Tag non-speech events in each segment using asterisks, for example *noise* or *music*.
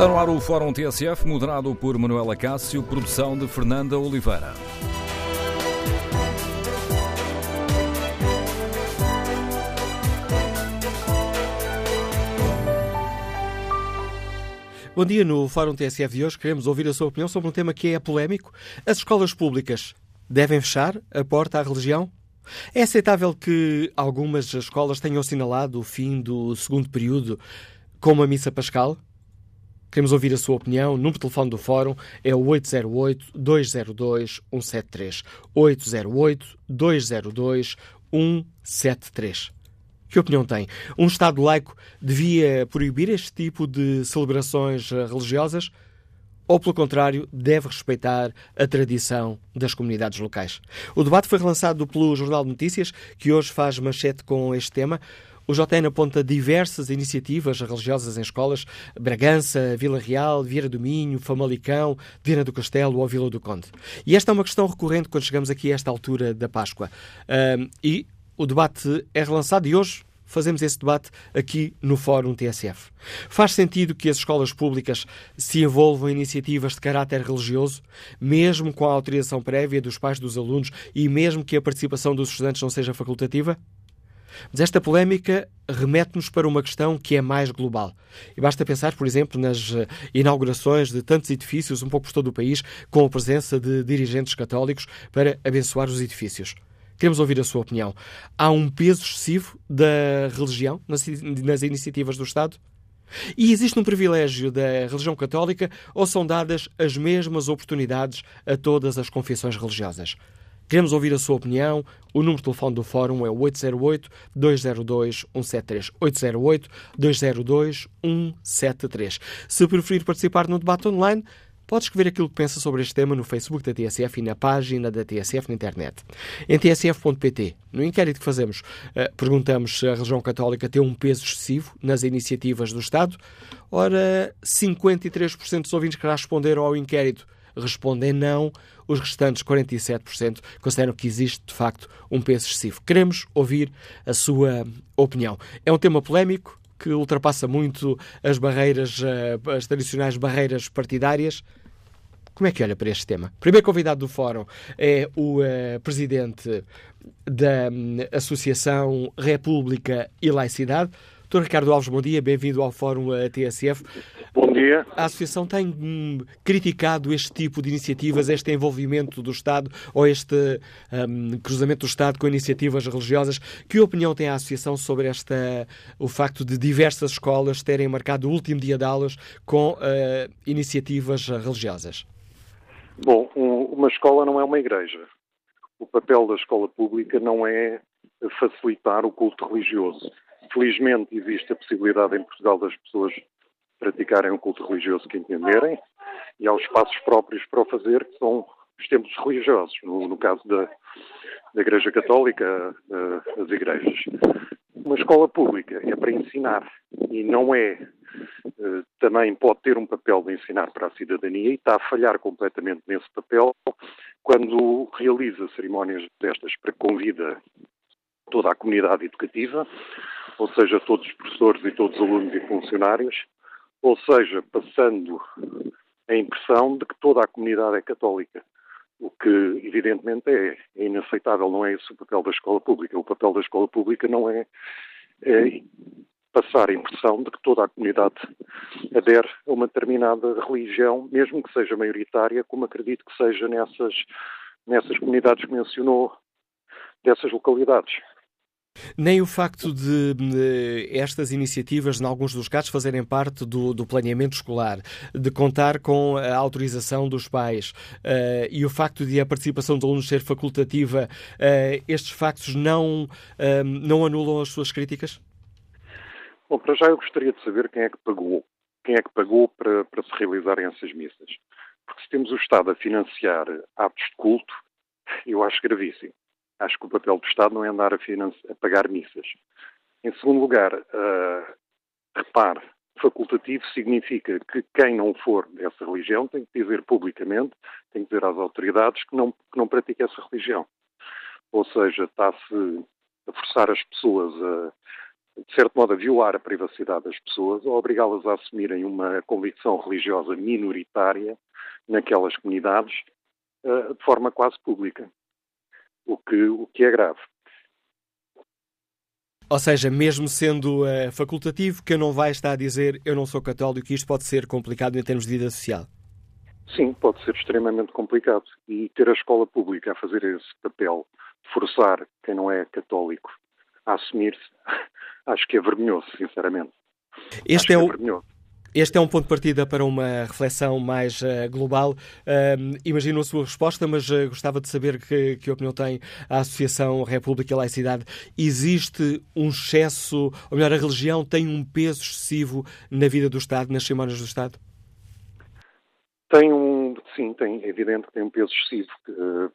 Está no ar o Fórum TSF, moderado por Manuela Cássio, produção de Fernanda Oliveira. Bom dia, no Fórum TSF de hoje queremos ouvir a sua opinião sobre um tema que é polémico. As escolas públicas devem fechar a porta à religião? É aceitável que algumas escolas tenham assinalado o fim do segundo período com uma missa pascal? Queremos ouvir a sua opinião. O número de telefone do Fórum é o 808-202-173. 808-202-173. Que opinião tem? Um Estado laico devia proibir este tipo de celebrações eh, religiosas? Ou, pelo contrário, deve respeitar a tradição das comunidades locais? O debate foi relançado pelo Jornal de Notícias, que hoje faz manchete com este tema. O JN aponta diversas iniciativas religiosas em escolas: Bragança, Vila Real, Vieira do Minho, Famalicão, Viana do Castelo ou Vila do Conde. E esta é uma questão recorrente quando chegamos aqui a esta altura da Páscoa. Um, e o debate é relançado e hoje fazemos esse debate aqui no Fórum TSF. Faz sentido que as escolas públicas se envolvam em iniciativas de caráter religioso, mesmo com a autorização prévia dos pais dos alunos e mesmo que a participação dos estudantes não seja facultativa? Mas esta polémica remete-nos para uma questão que é mais global. E basta pensar, por exemplo, nas inaugurações de tantos edifícios um pouco por todo o país, com a presença de dirigentes católicos para abençoar os edifícios. Queremos ouvir a sua opinião. Há um peso excessivo da religião nas, nas iniciativas do Estado? E existe um privilégio da religião católica ou são dadas as mesmas oportunidades a todas as confissões religiosas? Queremos ouvir a sua opinião. O número de telefone do Fórum é 808-202-173. 808-202-173. Se preferir participar no debate online, Pode escrever aquilo que pensa sobre este tema no Facebook da TSF e na página da TSF na internet. Em tsf.pt, no inquérito que fazemos, eh, perguntamos se a religião católica tem um peso excessivo nas iniciativas do Estado. Ora, 53% dos ouvintes que responderam ao inquérito respondem não, os restantes 47% consideram que existe de facto um peso excessivo. Queremos ouvir a sua opinião. É um tema polémico que ultrapassa muito as barreiras, eh, as tradicionais barreiras partidárias. Como é que olha para este tema? O primeiro convidado do fórum é o uh, presidente da um, Associação República e Laicidade. Dr. Ricardo Alves, bom dia, bem-vindo ao Fórum TSF. Bom dia. A Associação tem hum, criticado este tipo de iniciativas, este envolvimento do Estado ou este um, cruzamento do Estado com iniciativas religiosas. Que opinião tem a Associação sobre esta, o facto de diversas escolas terem marcado o último dia de aulas com uh, iniciativas religiosas? Bom, um, uma escola não é uma igreja. O papel da escola pública não é facilitar o culto religioso. Felizmente existe a possibilidade em Portugal das pessoas praticarem o culto religioso que entenderem e há os espaços próprios para o fazer, que são os templos religiosos. No, no caso da, da Igreja Católica, uh, as igrejas. Uma escola pública é para ensinar e não é eh, também pode ter um papel de ensinar para a cidadania e está a falhar completamente nesse papel quando realiza cerimónias destas para que convida toda a comunidade educativa, ou seja, todos os professores e todos os alunos e funcionários, ou seja, passando a impressão de que toda a comunidade é católica, o que evidentemente é, é inaceitável, não é esse o papel da escola pública. O papel da escola pública não é, é passar a impressão de que toda a comunidade adere a uma determinada religião, mesmo que seja maioritária, como acredito que seja nessas, nessas comunidades que mencionou, dessas localidades. Nem o facto de, estas iniciativas, em alguns dos casos, fazerem parte do, do, planeamento escolar, de contar com a autorização dos pais uh, e o facto de a participação dos alunos ser facultativa, uh, estes factos não, uh, não anulam as suas críticas? Bom, para já eu gostaria de saber quem é que pagou. Quem é que pagou para, para se realizarem essas missas? Porque se temos o Estado a financiar atos de culto, eu acho gravíssimo. Acho que o papel do Estado não é andar a, a pagar missas. Em segundo lugar, uh, repare, facultativo significa que quem não for dessa religião tem que dizer publicamente, tem que dizer às autoridades que não, que não pratica essa religião. Ou seja, está-se a forçar as pessoas a, de certo modo, a violar a privacidade das pessoas ou obrigá-las a assumirem uma convicção religiosa minoritária naquelas comunidades uh, de forma quase pública, o que, o que é grave. Ou seja, mesmo sendo uh, facultativo, que não vai estar a dizer eu não sou católico, isto pode ser complicado em termos de vida social. Sim, pode ser extremamente complicado. E ter a escola pública a fazer esse papel, forçar quem não é católico a assumir-se, *laughs* acho que é vergonhoso, sinceramente. Este acho é, é o. Este é um ponto de partida para uma reflexão mais uh, global. Uh, imagino a sua resposta, mas uh, gostava de saber que, que opinião tem a Associação República e Laicidade. Existe um excesso, ou melhor, a religião tem um peso excessivo na vida do Estado, nas cerimónias do Estado? Tem um, sim, tem, é evidente que tem um peso excessivo. Uh,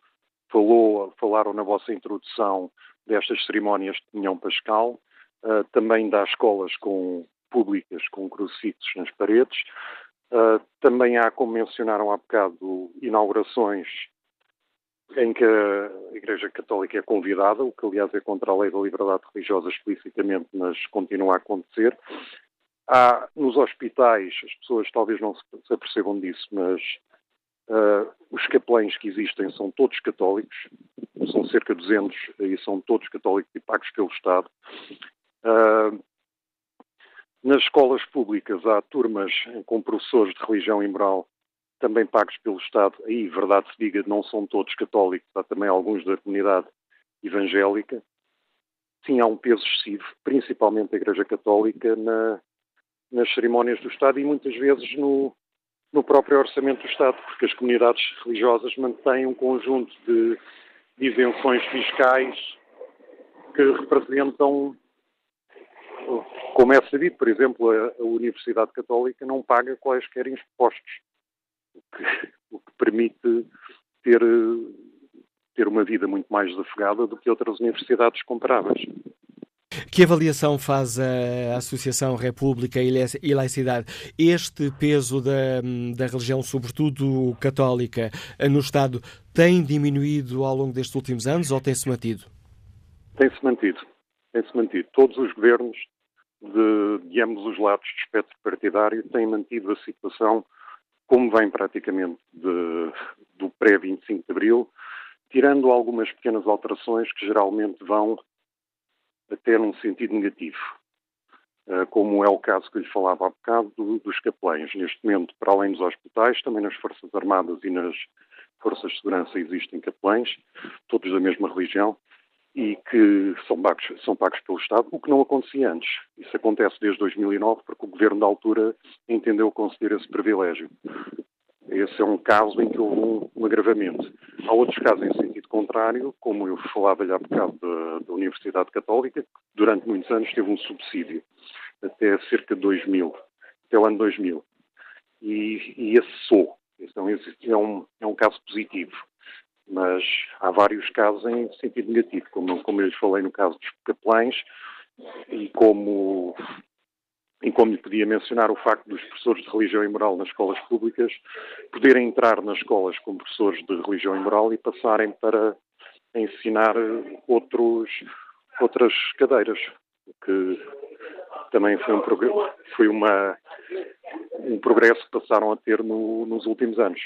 falou, falaram na vossa introdução destas cerimónias de Pinhão Pascal, também das escolas com, públicas com crucifixos nas paredes. Uh, também há, como mencionaram há bocado, inaugurações em que a Igreja Católica é convidada, o que aliás é contra a lei da liberdade religiosa explicitamente, mas continua a acontecer. Há nos hospitais, as pessoas talvez não se apercebam disso, mas uh, os capelães que existem são todos católicos, são cerca de 200 e são todos católicos e pagos pelo Estado. Uh, nas escolas públicas há turmas com professores de religião e moral também pagos pelo Estado. Aí, verdade se diga, não são todos católicos, há também alguns da comunidade evangélica. Sim, há um peso excessivo, principalmente da Igreja Católica, na, nas cerimónias do Estado e muitas vezes no, no próprio orçamento do Estado, porque as comunidades religiosas mantêm um conjunto de, de isenções fiscais que representam, como é sabido, por exemplo, a, Universidade Católica não paga quaisquer impostos, o que, *laughs* o que permite ter, ter uma vida muito mais desafogada do que outras universidades comparáveis. Que avaliação faz a Associação República e Laicidade? Este peso da, da religião, sobretudo católica, no Estado, tem diminuído ao longo destes últimos anos ou tem-se mantido? Tem-se mantido. Tem-se mantido. Todos os governos de, de ambos os lados do espectro partidário têm mantido a situação como vem praticamente de, do pré-25 de Abril, tirando algumas pequenas alterações que geralmente vão até num sentido negativo, eh, como é o caso que lhe falava há bocado dos capelães. Neste momento, para além dos hospitais, também nas Forças Armadas e nas Forças de Segurança existem capelães, todos da mesma religião, e que são pagos, são pagos pelo Estado, o que não acontecia antes. Isso acontece desde 2009, porque o governo da altura entendeu conceder esse privilégio. Esse é um caso em que houve um, agravamento. Há outros casos em sentido contrário, como eu falava-lhe há bocado da, da, Universidade Católica, que durante muitos anos teve um subsídio, até cerca de 2000, até o ano 2000. E, e esse cessou. Esse é um, é, um, é um caso positivo. Mas há vários casos em sentido negativo, como, como eu lhes falei no caso dos capelães, e como e como lhe podia mencionar o facto dos professores de religião e moral nas escolas públicas poderem entrar nas escolas como professores de religião e moral e passarem para ensinar outros, outras cadeiras, o que também foi um, foi uma, um progresso que passaram a ter no, nos últimos anos.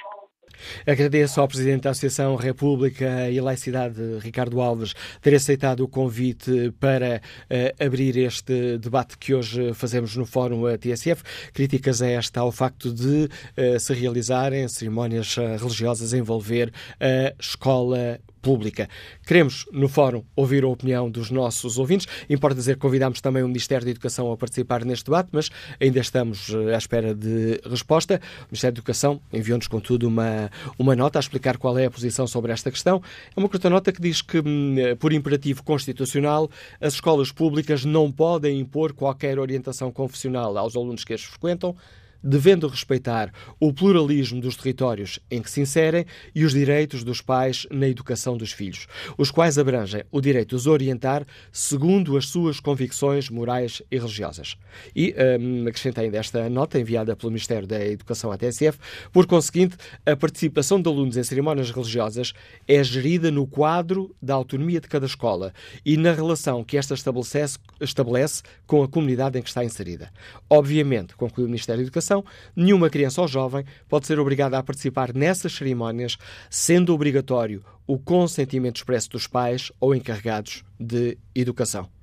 Agradeço ao Presidente da Associação República e Laicidade, Ricardo Alves, ter aceitado o convite para uh, abrir este debate que hoje fazemos no Fórum TSF. Críticas a esta ao facto de uh, se realizarem cerimónias uh, religiosas envolver a escola pública. Queremos, no fórum, ouvir a opinião dos nossos ouvintes. Importa dizer que convidamos também o Ministério da Educação a participar neste debate, mas ainda estamos eh, à espera de resposta. O Ministério da Educação enviou-nos, contudo, uma, uma nota a explicar qual é a posição sobre esta questão. É uma curta nota que diz que, hum, eh, por imperativo constitucional, as escolas públicas não podem impor qualquer orientação confessional aos alunos que as frequentam, devendo respeitar o pluralismo dos territórios em que se inserem e os direitos dos pais na educação dos filhos, os quais abrangem o direito de os orientar segundo as suas convicções morais e religiosas. E um, acrescentei ainda esta nota enviada pelo Ministério da Educação à TSF, por conseguinte, a participação de alunos em cerimónias religiosas é gerida no quadro da autonomia de cada escola e na relação que esta estabelece, estabelece com a comunidade em que está inserida. Obviamente, conclui o Ministério da Educação, nenhuma criança ou jovem pode ser obrigada a participar nessas cerimónias, sendo obrigatório o consentimento expresso dos pais ou encarregados de educação.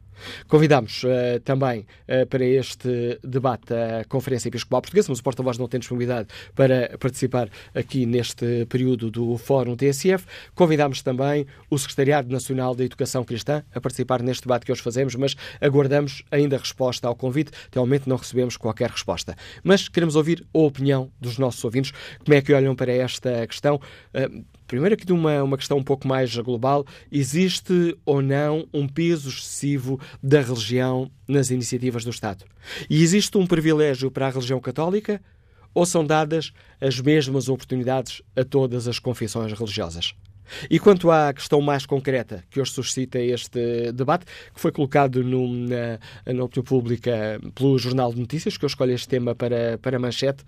Convidamos uh, também uh, para este debate a Conferência Episcopal Portuguesa, mas o porta-voz não tem disponibilidade para participar aqui neste período do Fórum TSF. Convidamos também o Secretariado Nacional da Educação Cristã a participar neste debate que hoje fazemos, mas aguardamos ainda resposta ao convite. Até ao momento não recebemos qualquer resposta. Mas queremos ouvir a opinião dos nossos ouvintes. Como é que olham para esta questão? Uh, Primeiro, aqui de uma, uma questão um pouco mais global: existe ou não um peso excessivo da religião nas iniciativas do Estado? E existe um privilégio para a religião católica? Ou são dadas as mesmas oportunidades a todas as confissões religiosas? E quanto à questão mais concreta que hoje suscita este debate, que foi colocado na, na opinião pública pelo Jornal de Notícias, que eu escolho este tema para, para manchete,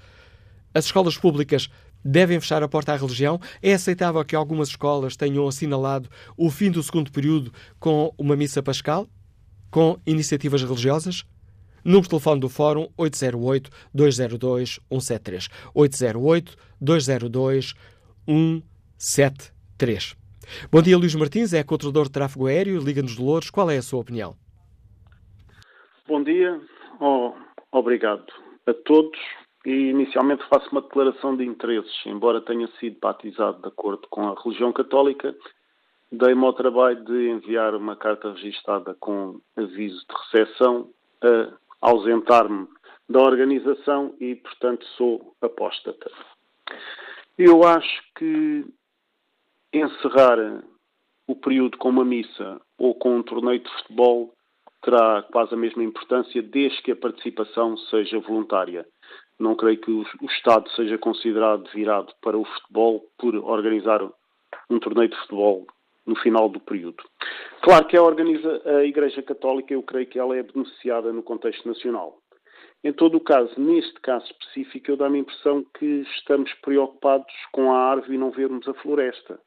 as escolas públicas devem fechar a porta à religião? É aceitável que algumas escolas tenham assinalado o fim do segundo período com uma missa pascal? Com iniciativas religiosas? Número de telefone do Fórum 808-202-173. 808-202-173. Bom dia, Luís Martins, é controlador de tráfego aéreo, Liga-nos de Louros. Qual é a sua opinião? Bom dia, oh, obrigado a todos e inicialmente faço uma declaração de interesses, embora tenha sido batizado de acordo com a religião católica, dei-me ao trabalho de enviar uma carta registada com aviso de recepção a ausentar-me da organização e, portanto, sou apóstata. Eu acho que encerrar o período com uma missa ou com um torneio de futebol terá quase a mesma importância desde que a participação seja voluntária. Não creio que o, Estado seja considerado virado para o futebol por organizar um torneio de futebol no final do período. Claro que a, organiza, a Igreja Católica, eu creio que ela é beneficiada no contexto nacional. Em todo o caso, neste caso específico, eu dá-me a impressão que estamos preocupados com a árvore e não vermos a floresta.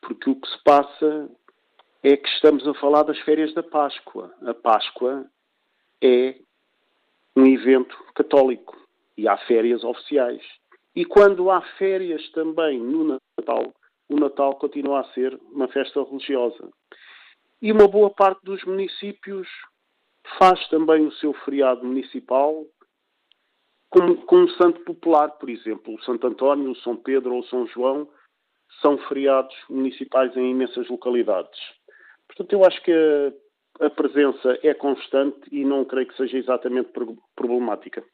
Porque o que se passa é que estamos a falar das férias da Páscoa. A Páscoa é um evento católico e há férias oficiais. E quando há férias também no Natal, o Natal continua a ser uma festa religiosa. E uma boa parte dos municípios faz também o seu feriado municipal com, com um santo popular, por exemplo. O Santo António, o São Pedro ou o São João são feriados municipais em imensas localidades. Portanto, eu acho que a, a presença é constante e não creio que seja exatamente problemática.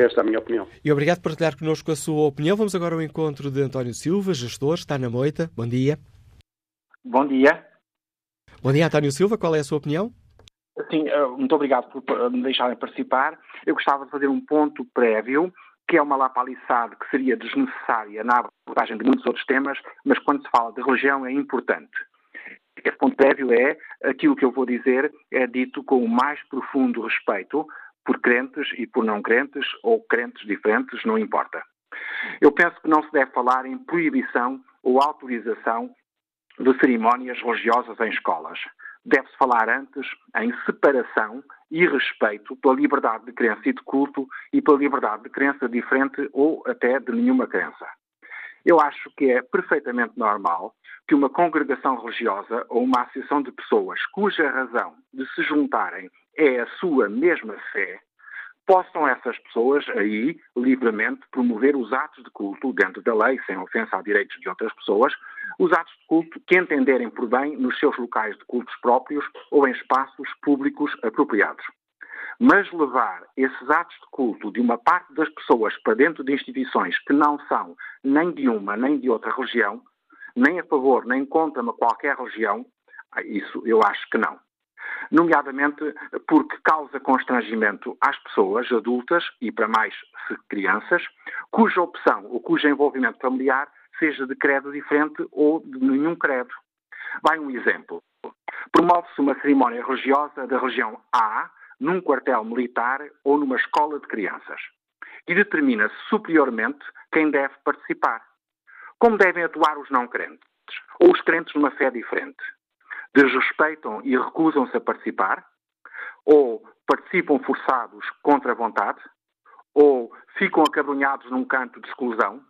Esta é a minha opinião. E obrigado por partilhar connosco a sua opinião. Vamos agora ao encontro de António Silva, gestor, está na moita. Bom dia. Bom dia. Bom dia, António Silva. Qual é a sua opinião? Sim, eh, muito obrigado por me deixarem participar. Eu gostava de fazer um ponto prévio, que é uma lapaliçade que seria desnecessária na abordagem de muitos outros temas, mas quando se fala de religião é importante. Esse ponto prévio é aquilo que eu vou dizer é dito com o mais profundo respeito por crentes e por não crentes, ou crentes diferentes, não importa. Eu penso que não se deve falar em proibição ou autorização de cerimónias religiosas em escolas. Deve-se falar antes em separação e respeito pela liberdade de crença e de culto e pela liberdade de crença diferente ou até de nenhuma crença. Eu acho que é perfeitamente normal que uma congregação religiosa ou uma associação de pessoas cuja razão de se juntarem é a sua mesma fé, possam essas pessoas aí livremente promover os atos de culto dentro da lei, sem ofensa a direitos de outras pessoas, os atos de culto que entenderem por bem nos seus locais de cultos próprios ou em espaços públicos apropriados. Mas levar esses atos de culto de uma parte das pessoas para dentro de instituições que não são nem de uma nem de outra religião, nem a favor nem contra qualquer religião, isso eu acho que não. nomeadamente porque causa constrangimento às pessoas adultas e, para mais, crianças, cuja opção ou cujo envolvimento familiar seja de credo diferente ou de nenhum credo. Vai um exemplo. Promove-se uma cerimónia religiosa da região A num quartel militar ou numa escola de crianças e determina-se superiormente quem deve participar. Como devem atuar os não crentes ou os crentes numa fé diferente? Desrespeitam e recusam-se a participar? Ou participam forçados contra a vontade? Ou ficam acabrunhados num canto de exclusão?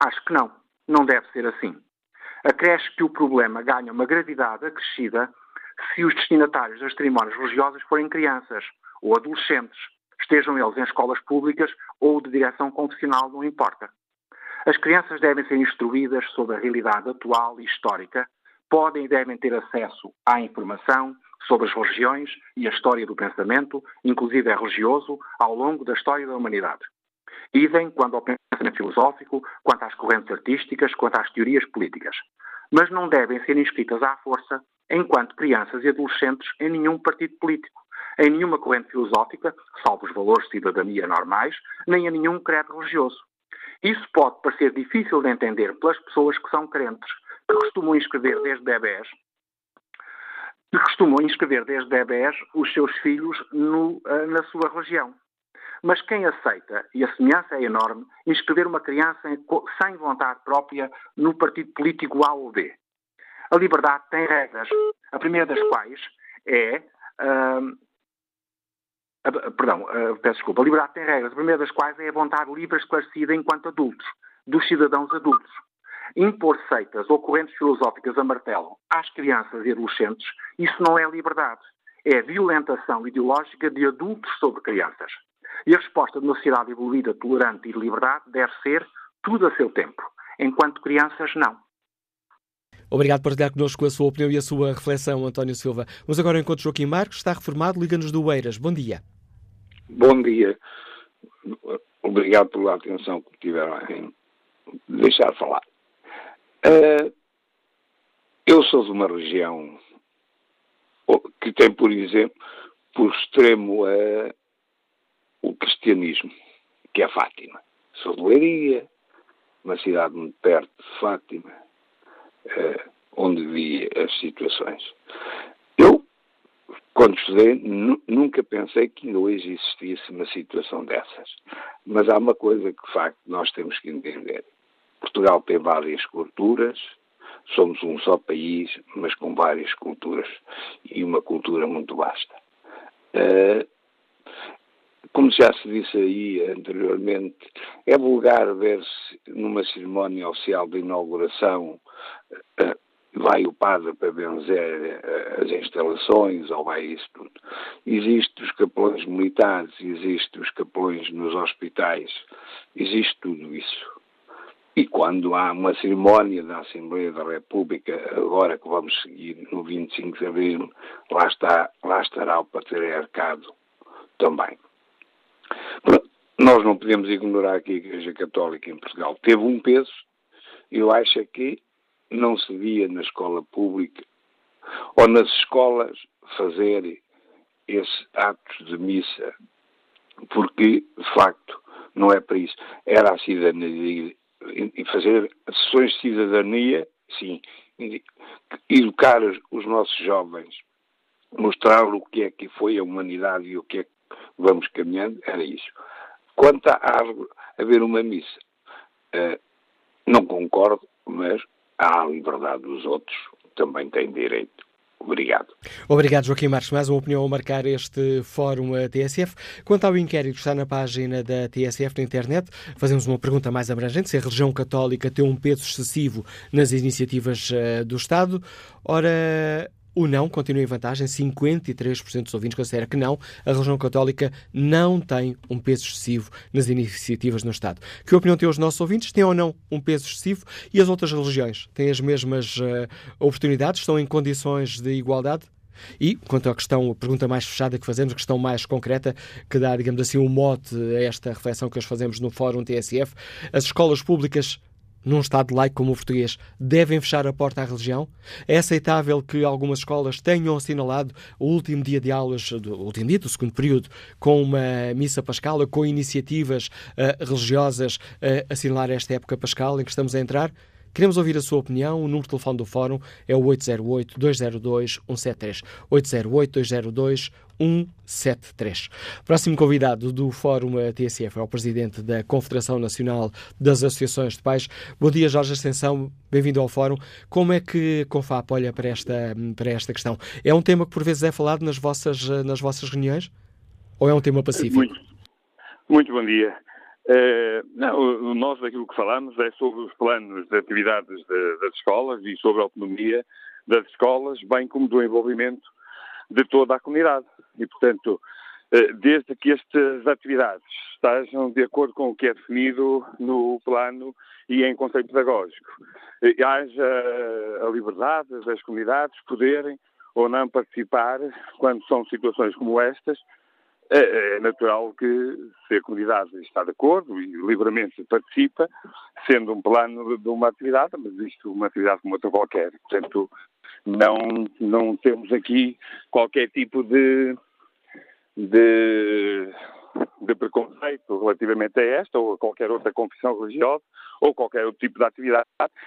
Acho que não. Não deve ser assim. Acresce que o problema ganha uma gravidade acrescida se os destinatários das cerimónias religiosas forem crianças ou adolescentes, estejam eles em escolas públicas ou de direção confessional, não importa. As crianças devem ser instruídas sobre a realidade atual e histórica, podem e devem ter acesso à informação sobre as religiões e a história do pensamento, inclusive é religioso, ao longo da história da humanidade. Idem quanto ao pensamento filosófico, quanto às correntes artísticas, quanto às teorias políticas. Mas não devem ser inscritas à força enquanto crianças e adolescentes em nenhum partido político, em nenhuma corrente filosófica, salvo os valores de cidadania normais, nem a nenhum credo religioso. Isso pode parecer difícil de entender pelas pessoas que são crentes, que costumam inscrever desde bebés, que costumam inscrever desde bebés os seus filhos no, eh, na sua religião. Mas quem aceita, e a semelhança é enorme, inscrever uma criança sem vontade própria no partido político A ou B? A liberdade tem regras, a primeira das quais é. Uh, a, perdão, peço desculpa. A liberdade tem regras, a primeira das quais é a vontade livre esclarecida enquanto adultos, dos cidadãos adultos. Impor seitas ou correntes filosóficas a martelo às crianças e adolescentes, isso não é liberdade. É violentação ideológica de adultos sobre crianças. E a resposta de uma sociedade evoluída, tolerante e de liberdade deve ser tudo a seu tempo. Enquanto crianças, não. Obrigado por partilhar connosco a sua opinião e a sua reflexão, António Silva. Vamos agora encontro Joaquim Marcos, está reformado, liga-nos do Eiras. Bom dia. Bom dia. Obrigado pela atenção que tiveram em deixar falar. Uh, eu sou de uma região que tem, por exemplo, por extremo uh, o cristianismo, que é Fátima. Sou de Leiria, uma cidade muito perto de Fátima uh, onde vi as situações. Eu, quando estudei, nunca pensei que ainda hoje existisse uma situação dessas. Mas há uma coisa que, de facto, nós temos que entender. Portugal tem várias culturas, somos um só país, mas com várias culturas e uma cultura muito vasta. Uh, como já se disse aí anteriormente, é vulgar ver-se numa cerimónia oficial de inauguração eh, vai o padre para benzer eh, as instalações ou vai isso tudo. Existem os capelões militares, existem os capelões nos hospitais, existe tudo isso. E quando há uma cerimónia da Assembleia da República, agora que vamos seguir no 25 de Abril, lá, está, lá estará o patriarcado também. Nós não podemos ignorar que a Igreja Católica em Portugal teve um peso, eu acho que não se via na escola pública ou nas escolas fazer esses atos de missa, porque, de facto, não é para isso. Era a cidadania, e fazer sessões de cidadania, sim, educar os nossos jovens, mostrar o que é que foi a humanidade e o que é que vamos caminhando, era isso. Quanto a haver uma missa, uh, não concordo, mas há a liberdade dos outros, também têm direito. Obrigado. Obrigado, Joaquim Marques. Mais uma opinião a marcar este fórum TSF. Quanto ao inquérito está na página da TSF na internet, fazemos uma pergunta mais abrangente: se a religião católica tem um peso excessivo nas iniciativas uh, do Estado. Ora, o não continua em vantagem. 53% dos ouvintes considera que não. A religião católica não tem um peso excessivo nas iniciativas no Estado. Que opinião têm os nossos ouvintes? Tem ou não um peso excessivo? E as outras religiões? Têm as mesmas uh, oportunidades? Estão em condições de igualdade? E, quanto à questão, a pergunta mais fechada que fazemos, a questão mais concreta, que dá, digamos assim, um mote a esta reflexão que hoje fazemos no Fórum TSF, as escolas públicas num Estado laico como o português, devem fechar a porta à religião? É aceitável que algumas escolas tenham assinalado o último dia de aulas, o último dia do segundo período, com uma missa pascal, com iniciativas uh, religiosas a uh, assinalar esta época pascal em que estamos a entrar? Queremos ouvir a sua opinião. O número de telefone do Fórum é o 808-202-173. 808-202-173. Próximo convidado do Fórum TSF é o Presidente da Confederação Nacional das Associações de Pais. Bom dia, Jorge Ascensão. Bem-vindo ao Fórum. Como é que CONFAP olha para esta, para esta questão? É um tema que por vezes é falado nas vossas, nas vossas reuniões? Ou é um tema pacífico? Muito, muito bom dia. Uh, não, nós aquilo que falamos é sobre os planos de atividades de, das escolas e sobre a autonomia das escolas, bem como do envolvimento de toda a comunidade. E, portanto, uh, desde que estas atividades estejam de acordo com o que é definido no plano e em conceito pedagógico, uh, haja a liberdade das comunidades poderem ou não participar quando são situações como estas, é, é natural que, se a comunidade está de acordo e livremente participa, sendo um plano de uma atividade, mas isto uma atividade como outra qualquer. Portanto, não, não temos aqui qualquer tipo de, de, de preconceito relativamente a esta ou a qualquer outra confissão religiosa ou qualquer outro tipo de atividade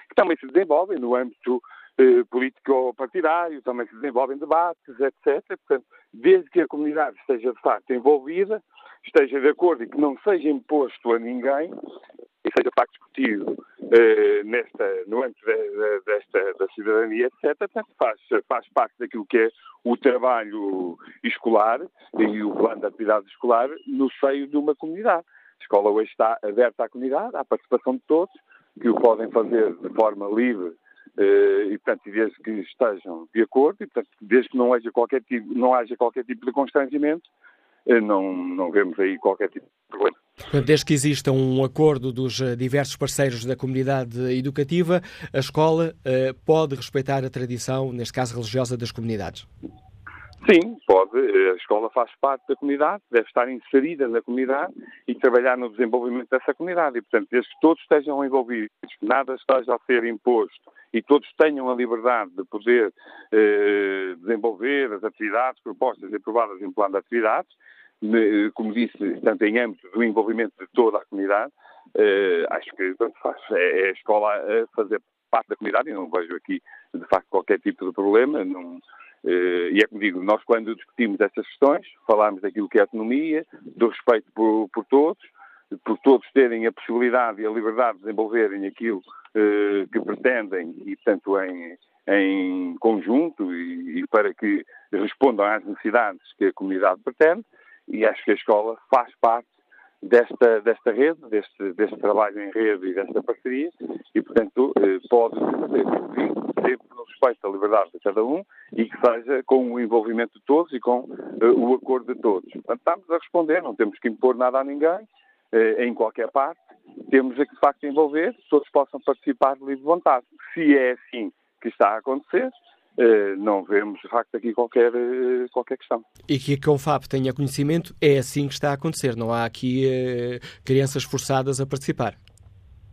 que também se desenvolve no âmbito eh, político-partidário, também se desenvolvem debates, etc. Portanto, desde que a comunidade esteja de facto envolvida, esteja de acordo e que não seja imposto a ninguém, e seja de facto discutido eh, nesta, no âmbito de, desta, da cidadania, etc., portanto, faz, faz parte daquilo que é o trabalho escolar e o plano de atividade escolar no seio de uma comunidade. A escola hoje está aberta à comunidade, à participação de todos, que o podem fazer de forma livre e, portanto, desde que estejam de acordo e, portanto, desde que não haja qualquer tipo, não haja qualquer tipo de constrangimento, eh, não, não vemos aí qualquer tipo de problema. Desde que exista um acordo dos eh, diversos parceiros da comunidade educativa, a escola pode respeitar a tradição, neste caso religiosa, das comunidades. Sim, pode. A escola faz parte da comunidade, deve estar inserida na comunidade e trabalhar no desenvolvimento dessa comunidade. E, portanto, desde que todos estejam envolvidos, nada esteja a ser imposto e todos tenham a liberdade de poder eh, desenvolver as atividades propostas e aprovadas em plano de atividades, como disse, tanto em âmbito do envolvimento de toda a comunidade, eh, acho que faz, é, é a escola a fazer parte da comunidade e não vejo aqui, de facto, qualquer tipo de problema. Não, Uh, e é como digo, nós quando discutimos estas questões, falamos daquilo que é autonomia, do respeito por, por todos, por todos terem a possibilidade e a liberdade de desenvolverem aquilo uh, que pretendem e, portanto, em, em conjunto e, e, para que respondam às necessidades que a comunidade pretende. E acho que a escola faz parte desta, desta rede, deste, deste trabalho em rede e desta parceria e, portanto, uh, pode ser sempre no respeito à liberdade de cada um e que seja com o envolvimento de todos e com uh, o acordo de todos. Portanto, estamos a responder, não temos que impor nada a ninguém, em qualquer parte, temos a que de facto envolver, todos possam participar de livre vontade. Se é assim que está a acontecer, Uh, não vemos de facto aqui qualquer, uh, qualquer questão. E que a CONFAP tenha conhecimento, é assim que está a acontecer, não há aqui crianças forçadas a participar.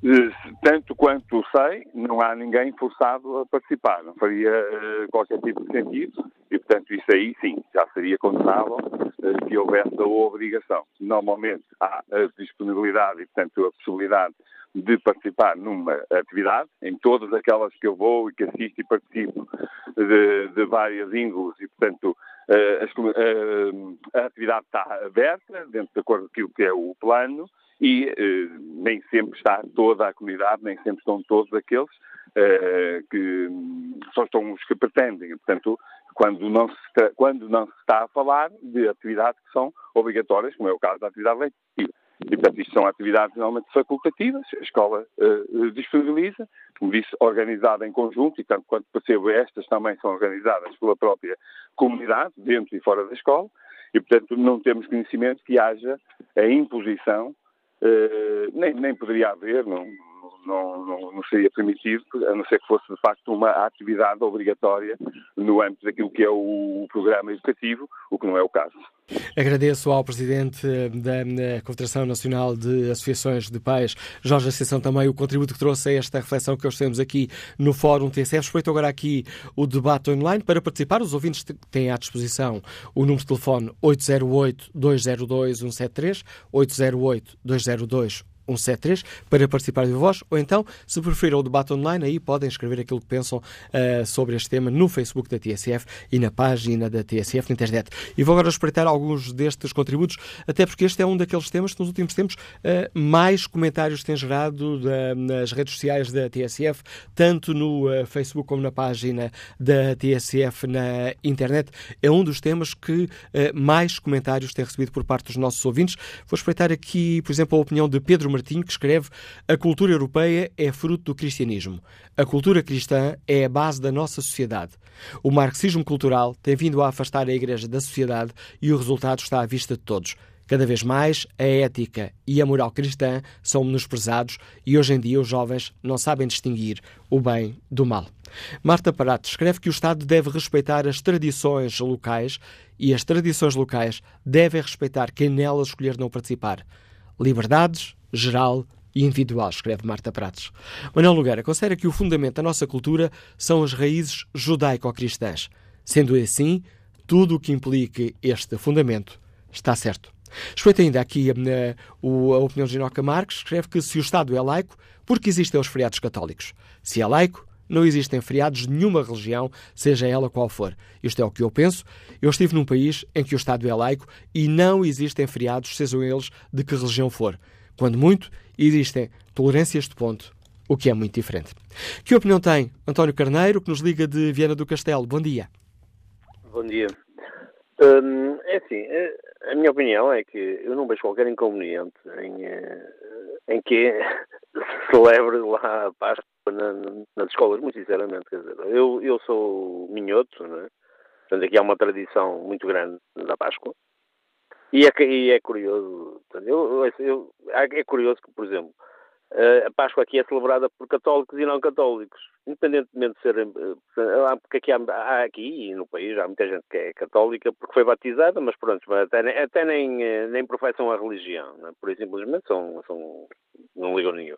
Eh, tanto quanto sei, não há ninguém forçado a participar. Não faria uh, qualquer tipo de sentido e, portanto, isso aí sim, já seria condenável uh, se houvesse a obrigação. Normalmente há a disponibilidade e, portanto, a possibilidade de participar numa atividade, em todas aquelas que eu vou e que assisto e participo de, de várias índoles e, portanto, uh, a atividade está aberta, dentro de acordo com aquilo que é o plano, e eh, nem sempre está toda a comunidade, nem sempre estão todos aqueles eh, que só estão os que pretendem. Portanto, quando não, se, quando não se está a falar de atividades que são obrigatórias, como é o caso da atividade leitiva. E, portanto, isto são atividades normalmente facultativas, a escola uh, disponibiliza, como disse, organizada em conjunto, e tanto quanto percebo, estas também são organizadas pela própria comunidade, dentro e fora da escola, e, portanto, não temos conhecimento que haja a imposição nem, nem, poderia haver, não, não, não, não, seria permitido, a não ser que fosse de facto uma atividade obrigatória no âmbito daquilo que é o programa educativo, o que não é o caso. Agradeço ao Presidente da Confederação Nacional de Associações de Pais, Jorge Ascensão, também o contributo que trouxe a esta reflexão que hoje temos aqui no Fórum TSF. Respeito agora aqui o debate online. Para participar, os ouvintes têm à disposição o número de telefone 808-202-173, 808-202-173. 173 para participar de voz, ou então, se preferirem o debate online, aí podem escrever aquilo que pensam uh, sobre este tema no Facebook da TSF e na página da TSF na internet. E vou agora espreitar alguns destes contributos, até porque este é um daqueles temas que nos últimos tempos uh, mais comentários têm gerado da, nas redes sociais da TSF, tanto no uh, Facebook como na página da TSF na internet. É um dos temas que mais comentários tem recebido por parte dos nossos ouvintes. Vou espreitar aqui, por exemplo, a opinião de Pedro Martinho, que escreve: A cultura europeia é fruto do cristianismo. A cultura cristã é a base da nossa sociedade. O marxismo cultural tem vindo a afastar a Igreja da sociedade e o resultado está à vista de todos. Cada vez mais, a ética e a moral cristã são menosprezados e hoje em dia os jovens não sabem distinguir o bem do mal. Marta Parato escreve que o Estado deve respeitar as tradições locais e as tradições locais devem respeitar quem nelas escolher não participar. Liberdades, geral e individual, escreve Marta Pratos. Manuel Nogueira considera que o fundamento da nossa cultura são as raízes judaico-cristãs. Sendo assim, tudo o que implique este fundamento está certo. Respeito ainda aqui eh, a, a opinião de Ginoca Marques, escreve que se o Estado é laico, porque existem os feriados católicos. Se é laico, não existem feriados de nenhuma religião, seja ela qual for. Isto é o que eu penso. Eu estive num país em que o Estado é laico e não existem feriados, sejam eles de que religião for. Quando muito, existem tolerâncias de ponto, o que é muito diferente. Que opinião tem António Carneiro, que nos liga de Viana do Castelo? Bom dia. Bom dia. Hum, é assim, eh, a minha opinião é que eu não vejo qualquer inconveniente em, eh, em que *laughs* celebre lá a Páscoa na, nas escolas, muito sinceramente. Quer dizer, eu, eu sou minhoto, não é? Portanto, aqui há uma tradição muito grande da Páscoa. E é, e é curioso, eu, eu, é curioso que, por exemplo, a Páscoa aqui é celebrada por católicos e não católicos, independentemente de serem. Eh, porque aqui há, há aqui e no país há muita gente que é católica porque foi batizada, mas pronto, até, até nem, eh, nem professam a religião, né? por isso simplesmente são, são, não ligam nenhum.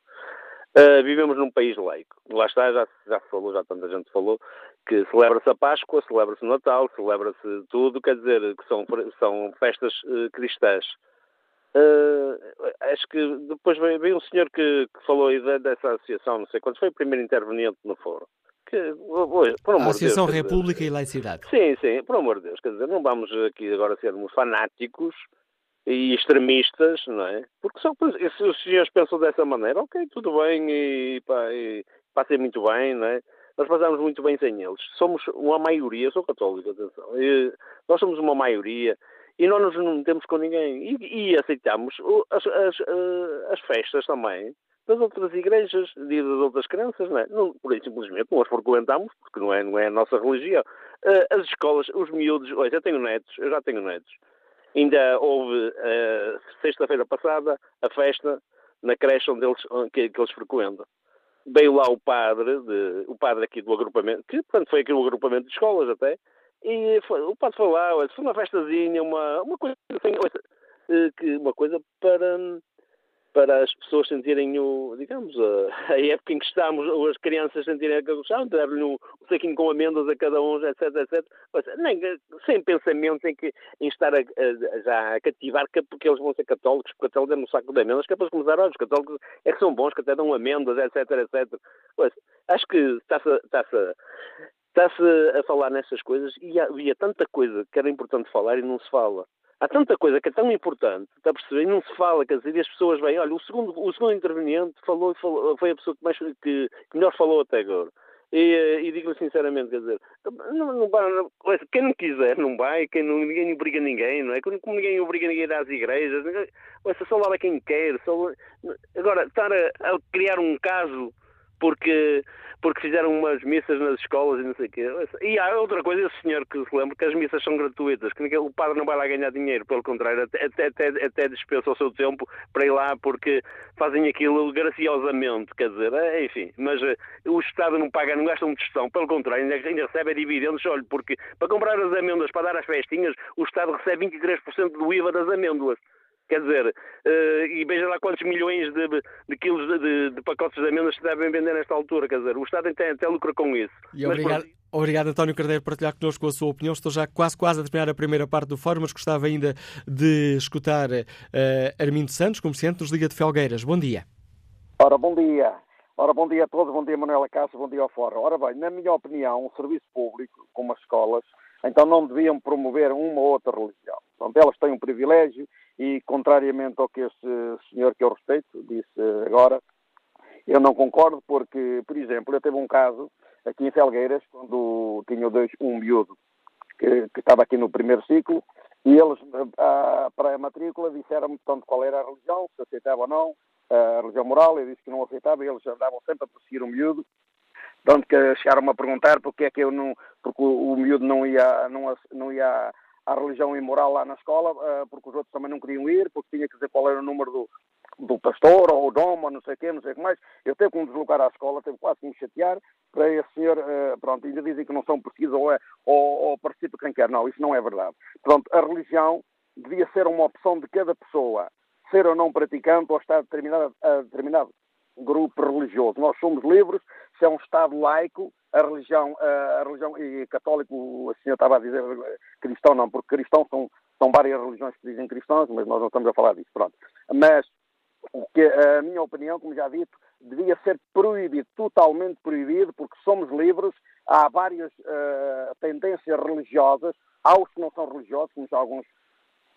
Uh, vivemos num país laico. Lá está, já, já se falou, já tanta gente falou, que celebra-se a Páscoa, celebra-se o Natal, celebra-se tudo, quer dizer, que são, são festas uh, cristãs. Uh, acho que depois veio, veio um senhor que, que falou aí dessa associação, não sei quando foi o primeiro interveniente no fórum. Que, por amor a Associação Deus, República dizer, e Laicidade. Sim, sim, por amor de Deus, quer dizer, não vamos aqui agora sermos fanáticos e extremistas, não é? Porque só se os senhores pensam dessa maneira, ok, tudo bem e, pá, e muito bem, não é? Nós passamos muito bem sem eles. Somos uma maioria, sou católico, atenção, e nós somos uma maioria e não nos metemos com ninguém. E, e aceitamos as, as, eh, as, festas também das outras igrejas e das outras crenças, não é? Não, por aí simplesmente não as frequentamos, porque não é, não é a nossa religião. Eh, as escolas, os miúdos, olha, eu tenho netos, eu já tenho netos. Ainda houve, uh, sexta-feira passada, a festa na creche onde eles, que, que eles frequentam. Veio lá o padre, de, o padre aqui do agrupamento, que portanto, foi aqui o agrupamento de escolas até, e foi, o padre foi lá, olha, foi uma festazinha, uma, uma coisa assim, eh, que, uma coisa para para as pessoas sentirem o, digamos, a, a época em que estamos, ou as crianças sentirem a que gostam, dar-lhe um, um saquinho com amêndoas a cada um, etc, etc. Mas, nem, sem pensamento em, que, em estar a, a, já a cativar, que, porque eles vão ser católicos, porque católicos é no saco de amêndoas, que é para começar, olha, os católicos é que são bons, que até dão amêndoas, etc, etc. Mas, acho que está-se está está-se a falar nessas coisas e havia tanta coisa que era importante falar e não se fala. Há tanta coisa que é tão importante, está a perceber? E não se fala, quer dizer, e as pessoas vêm, olha, o segundo, o segundo interveniente falou, falou, foi a pessoa que, mais, que, que melhor falou até agora. E, eh, e digo sinceramente, quer dizer, não, não, não, quem não quiser não vai, quem não, ninguém obriga ninguém, não é? Como ninguém obriga ninguém ir às igrejas, só lá quem quer. Só, agora, estar a, a criar um caso porque porque fizeram umas missas nas escolas e não sei o quê. E há outra coisa, esse senhor que se lembra que as missas são gratuitas, que o padre não vai lá ganhar dinheiro, pelo contrário, até, até, até dispensa o seu tempo para ir lá porque fazem aquilo graciosamente, quer dizer, é, enfim, mas uh, o Estado não paga, não gasta um tostão, pelo contrário, ainda, ainda recebe dividendos, olha, porque para comprar as amêndoas, para dar as festinhas, o Estado recebe 23% do IVA das amêndoas. Quer dizer, uh, e veja lá quantos milhões de, de quilos de, de, de, pacotes de amêndoas se devem vender nesta altura. Quer dizer, o Estado até, até lucra com isso. E obrigado, mas, obrigado, António Cardeiro, por partilhar connosco a sua opinião. Estou já quase, quase a terminar a primeira parte do fórum, mas gostava ainda de escutar uh, Armindo Santos, comerciante nos Liga de Felgueiras. Bom dia. Ora, bom dia. Ora, bom dia a todos, bom dia Manuela Cássio, bom dia ao Fórum. Ora bem, na minha opinião, um serviço público, como as escolas, então não deviam promover uma ou outra religião. Portanto, elas têm um privilégio e, contrariamente ao que este senhor que eu respeito disse agora, eu não concordo porque, por exemplo, eu tive um caso aqui em Felgueiras, quando tinha dois, um miúdo que, que estava aqui no primeiro ciclo, e eles, para a matrícula, disseram-me tanto qual era a religião, se aceitava ou não, a religião moral, eu disse que não aceitava, e eles andavam sempre a perseguir o miúdo, tanto que chegaram-me a perguntar porque é que eu não, porque o, o miúdo não ia, não, não ia à religião imoral lá na escola, uh, porque os outros também não queriam ir, porque tinha que dizer qual era o número do, do pastor, ou o dom, ou não sei o quê, não sei o que mais. Eu teve que me deslocar à escola, teve quase que me chatear, para esse senhor, uh, pronto, ainda dizem que não são precisos, ou, é, ou, ou participa quem quer. Não, isso não é verdade. Pronto, a religião devia ser uma opção de cada pessoa, ser ou não praticante, ou estar determinado, a determinado grupo religioso. Nós somos livres, se é um Estado laico, a religião, a religião e católico, o senhor estava a dizer cristão não, porque cristão são, são várias religiões que dizem cristãos, mas nós não estamos a falar disso, pronto. Mas o que a minha opinião, como já dito, devia ser proibido, totalmente proibido, porque somos livres, há várias uh, tendências religiosas, há os que não são religiosos, como já alguns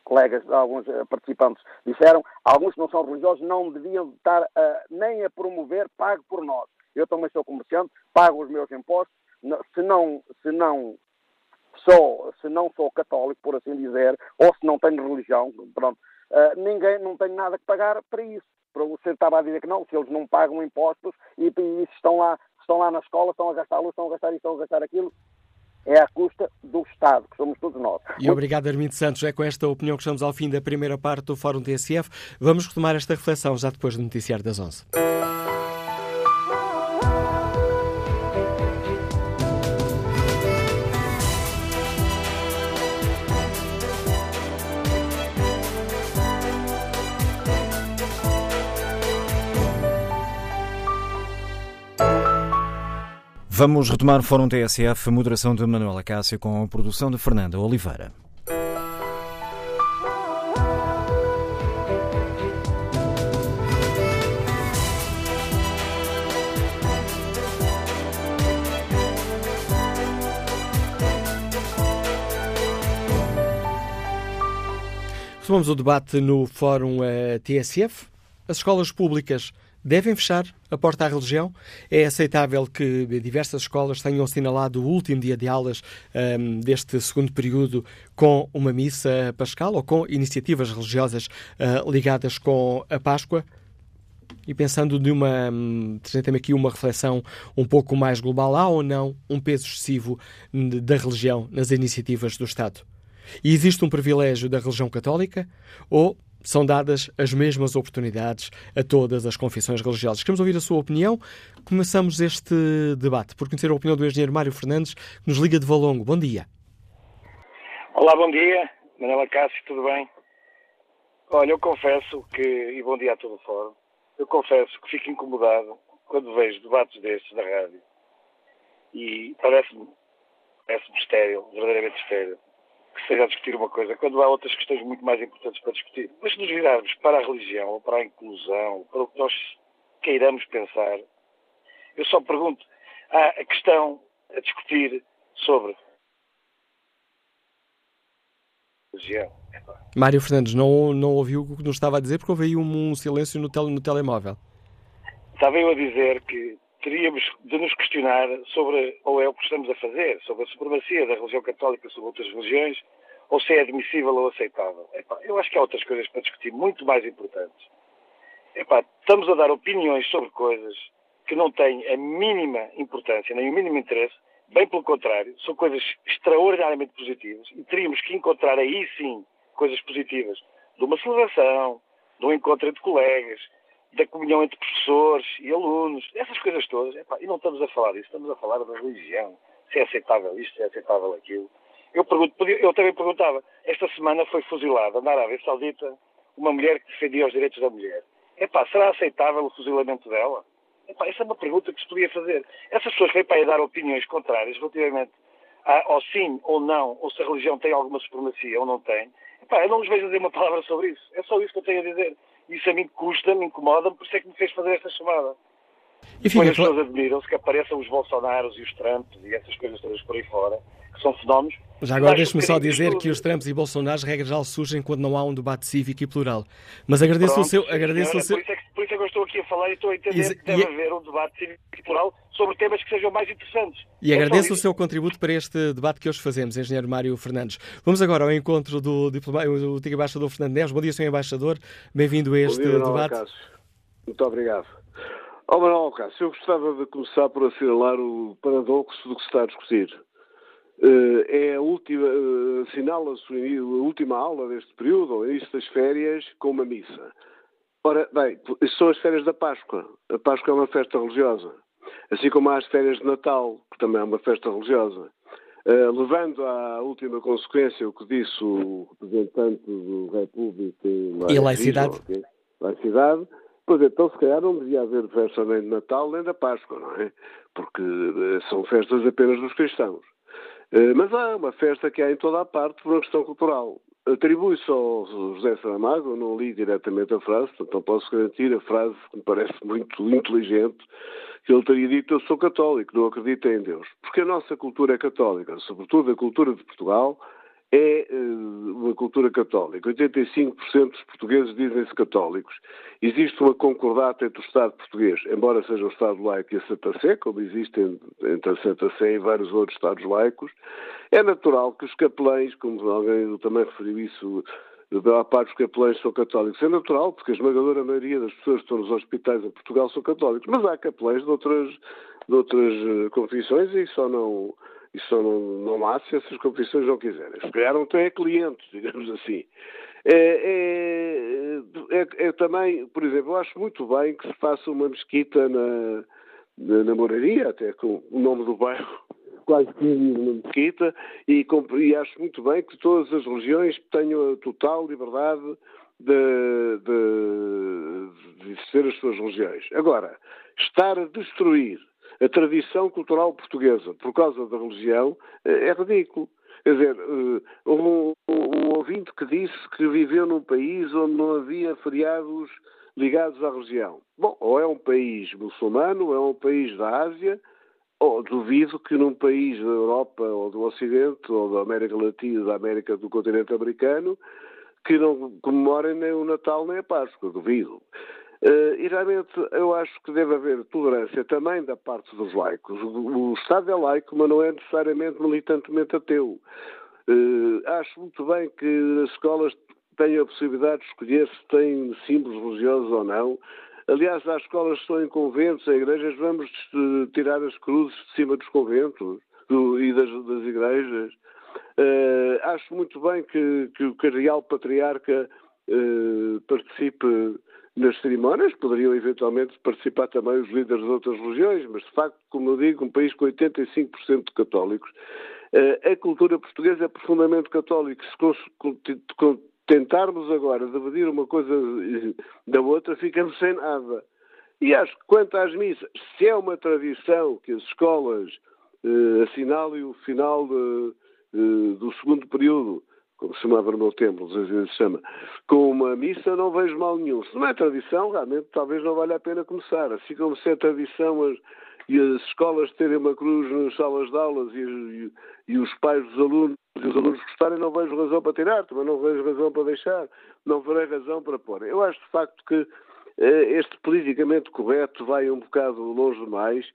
colegas, alguns uh, participantes disseram, alguns que não são religiosos não deviam estar uh, nem a promover pago por nós. Eu também sou comerciante, pago os meus impostos, se não, se não sou, se não sou católico, por assim dizer, ou se não tenho religião, pronto, uh, ninguém não tem nada que pagar para isso. Para você estava a dizer que não, se eles não pagam impostos e, e estão lá, estão lá na escola, estão a gastar luz, estão a gastar isto, estão a gastar aquilo, é à custa do Estado, que somos todos nós. E obrigado, Armindo Santos. É com esta opinião que estamos ao fim da primeira parte do Fórum TSF. Vamos retomar esta reflexão já depois do Noticiário das 11. Vamos retomar o Fórum TSF, moderação de Manuela Cássio com a produção de Fernanda Oliveira. Retomamos o debate no Fórum uh, TSF. As escolas públicas devem fechar a porta à religião? É aceitável que diversas escolas tenham assinalado o último dia de aulas um, deste segundo período com uma missa pascal ou com iniciativas religiosas uh, ligadas com a Páscoa? E pensando de uma, hum, também aqui uma reflexão um pouco mais global, há ou não um peso excessivo da religião nas iniciativas do Estado? E existe um privilégio da religião católica ou são dadas as mesmas oportunidades a todas as confissões religiosas. Queremos ouvir a sua opinião. Começamos este debate por conhecer a opinião do engenheiro Mário Fernandes, que nos liga de Valongo. Bom dia. Olá, bom dia. Manuela Cássio, tudo bem? Olha, eu confesso que, e bom dia a todo o fórum, eu confesso que fico incomodado quando vejo debates destes na rádio e parece-me parece estéril, verdadeiramente estéril que seja a discutir uma coisa, quando há outras questões muito mais importantes para discutir. Mas se nos virarmos para a religião, ou para a inclusão, para o que nós queiramos pensar, eu só pergunto, há a questão a discutir sobre religião. Mário Fernandes, não, não ouviu o que nos estava a dizer porque houve aí um, um silêncio no, tele, no telemóvel. Estava eu a dizer que teríamos de nos questionar sobre, ou é o que estamos a fazer, sobre a supremacia da religião católica sobre outras religiões, ou se é admissível ou aceitável. Epá, eu acho que há outras coisas para discutir muito mais importantes. Epá, estamos a dar opiniões sobre coisas que não têm a mínima importância, nem o mínimo interesse, bem pelo contrário, são coisas extraordinariamente positivas e teríamos que encontrar aí sim coisas positivas de uma celebração, de um encontro entre colegas, da comunhão entre professores e alunos, essas coisas todas. Epá, e não estamos a falar disso, estamos a falar da religião, se é aceitável isto, se é aceitável aquilo. Eu, pergunto, eu também perguntava, esta semana foi fuzilada na Arábia Saudita uma mulher que defendia os direitos da mulher. Epá, será aceitável o fuzilamento dela? Epá, essa é uma pergunta que se podia fazer. Essas pessoas vêm para aí dar opiniões contrárias relativamente ao sim ou não, ou se a religião tem alguma supremacia ou não tem. Epá, eu não os vejo dizer uma palavra sobre isso. É só isso que eu tenho a dizer. Isso a mim custa, me incomoda-me, por isso é que me fez fazer esta chamada. E fica, as pessoas admiram-se que apareçam os Bolsonaros e os Trumps e essas coisas todas por aí fora, que são fenómenos. Já agora deixe-me só dizer que os Trumps e Bolsonaros, regra geral, surgem quando não há um debate cívico e plural. Mas agradeço Pronto, o seu. Agradeço senhora, o seu... Por, isso é que, é eu estou aqui a falar e estou a entender que deve e... haver um debate plural sobre temas que sejam mais interessantes. E é agradeço o seu contributo para este debate que hoje fazemos, Engenheiro Mário Fernandes. Vamos agora ao encontro do, diploma... do antigo embaixador Fernando Neves. Bom dia, Sr. Embaixador. Bem-vindo a este dia, debate. Muito obrigado. Oh, Manuel Cássio, eu gostava de começar por assinalar o paradoxo do que se está a discutir. Uh, é a última, uh, assinala-se a última aula deste período, ou início das férias, com uma missa. Ora, bem, são as férias da Páscoa. A Páscoa é uma festa religiosa. Assim como há as férias de Natal, que também é uma festa religiosa. Uh, levando à última consequência o que disse o representante do República e laicidade. Laicidade, Pois então, se calhar não devia haver festa nem de Natal nem da Páscoa, não é? Porque eh, são festas apenas dos cristãos. Eh, mas há uma festa que há em toda a parte por uma questão cultural. Atribui-se ao José Saramago, não li diretamente a frase, portanto não posso garantir a frase que me parece muito inteligente, que ele teria dito eu sou católico, não acredito em Deus. Porque a nossa cultura é católica, sobretudo a cultura de Portugal, é uh, uma cultura católica. 85% dos portugueses dizem-se católicos. Existe uma concordata entre o Estado português, embora seja o Estado laico e a Santa Sé, como existe entre a Santa Sé e vários outros Estados laicos. É natural que os capelães, como alguém também referiu isso, da parte dos capelães são católicos. É natural, porque a esmagadora maioria das pessoas que estão nos hospitais em Portugal são católicos. Mas há capelães de outras, de outras uh, confissões e só não isso não, não há se essas confissões não quiserem. Se calhar não têm clientes, *laughs* digamos assim. É, é, é, é, também, por exemplo, eu acho muito bem que se faça uma mesquita na, na, na Moraria, até com o nome do bairro *laughs* quase que uma mesquita, e, e, acho muito bem que todas as religiões tenham a total liberdade de, de, de as suas religiões. Agora, estar a destruir a tradição cultural portuguesa por causa da religião eh, é ridículo. Quer dizer, eh, um, um ouvinte que disse que viveu num país onde não havia feriados ligados à religião. Bom, ou é um país muçulmano, ou é um país da Ásia, ou duvido que num país da Europa ou do Ocidente, ou da América Latina, da América do continente americano, que não comemorem nem o Natal nem a Páscoa, duvido. Uh, e realmente eu acho que deve haver tolerância também da parte dos laicos. O, o Estado é laico, mas não é necessariamente militantemente ateu. Uh, acho muito bem que as escolas tenham a possibilidade de escolher se têm símbolos religiosos ou não. Aliás, há escolas que estão em conventos, em igrejas, vamos tirar as cruzes de cima dos conventos do, e das, das igrejas. Uh, acho muito bem que, que, a Real Patriarca participe nas cerimónias, poderiam eventualmente participar também os líderes de outras religiões, mas de facto, como eu digo, um país com 85% de católicos, eh, a cultura portuguesa é profundamente católica. Se tentarmos agora dividir uma coisa da outra, ficamos sem nada. E acho que quanto às missas, se é uma tradição que as escolas eh, assinalem o final de, de, do segundo período como chamava no meu tempo, às vezes se chama, com uma missa, não vejo mal nenhum. Se não é tradição, realmente talvez não valha a pena começar. Assim como se é tradição as, e as escolas terem uma cruz nas salas de aulas e, e, e os pais dos alunos e os alunos gostarem, não vejo razão para tirar, também não vejo razão para deixar, não verei razão para pôr. Eu acho de facto que eh, este politicamente correto vai um bocado longe demais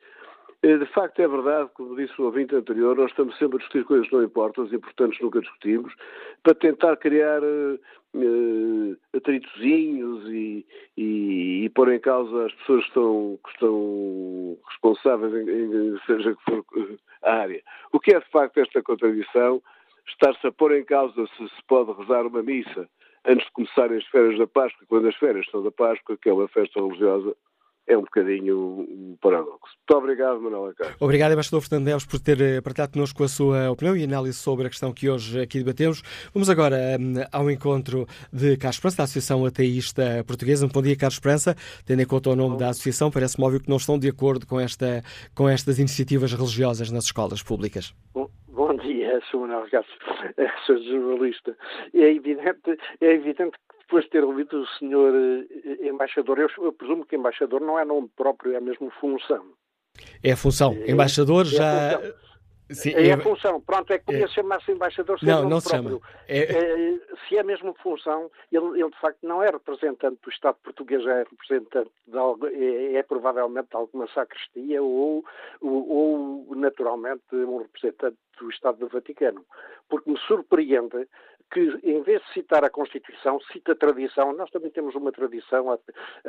De facto, é verdade, como disse o ouvinte anterior, nós estamos sempre a discutir coisas que não importam, as importantes nunca discutimos, para tentar criar uh, atritozinhos e, e, e, pôr em causa as pessoas que estão, que estão responsáveis, em, em, seja que for a área. O que é, de facto, esta contradição? Estar-se a pôr em causa se se pode rezar uma missa antes de começarem as férias da Páscoa, quando as férias são da Páscoa, que é uma festa religiosa, é um bocadinho um paradoxo. Muito obrigado, Manuel Acácio. Obrigado, Embaixador Fernando Neves, por ter eh, partilhado connosco a sua opinião e análise sobre a questão que hoje aqui debatemos. Vamos agora um, ao encontro de Carlos Esperança, da Associação Ateísta Portuguesa. bom dia, Carlos Esperança. Tendo em conta o nome bom. da associação, parece-me óbvio que não estão de acordo com, esta, com estas iniciativas religiosas nas escolas públicas. Bom, bom dia, sou Manuel Acácio, *laughs* sou jornalista. É evidente, é evidente que depois de ter ouvido o senhor eh, embaixador, eu, eu, presumo que embaixador não é nome próprio, é mesmo função. É a função. É, embaixador é, já. É Sim, é, é, a função, pronto, é que podia é... chamar-se embaixador Não, não se próprio. chama. É... É, se é a mesma função, ele, ele, de facto não é representante do Estado português, é representante de algo, é, é, provavelmente de alguma sacristia ou, ou, ou, naturalmente um representante do Estado do Vaticano. Porque me surpreende que, em vez de citar a Constituição, cita a tradição. Nós também temos uma tradição, a,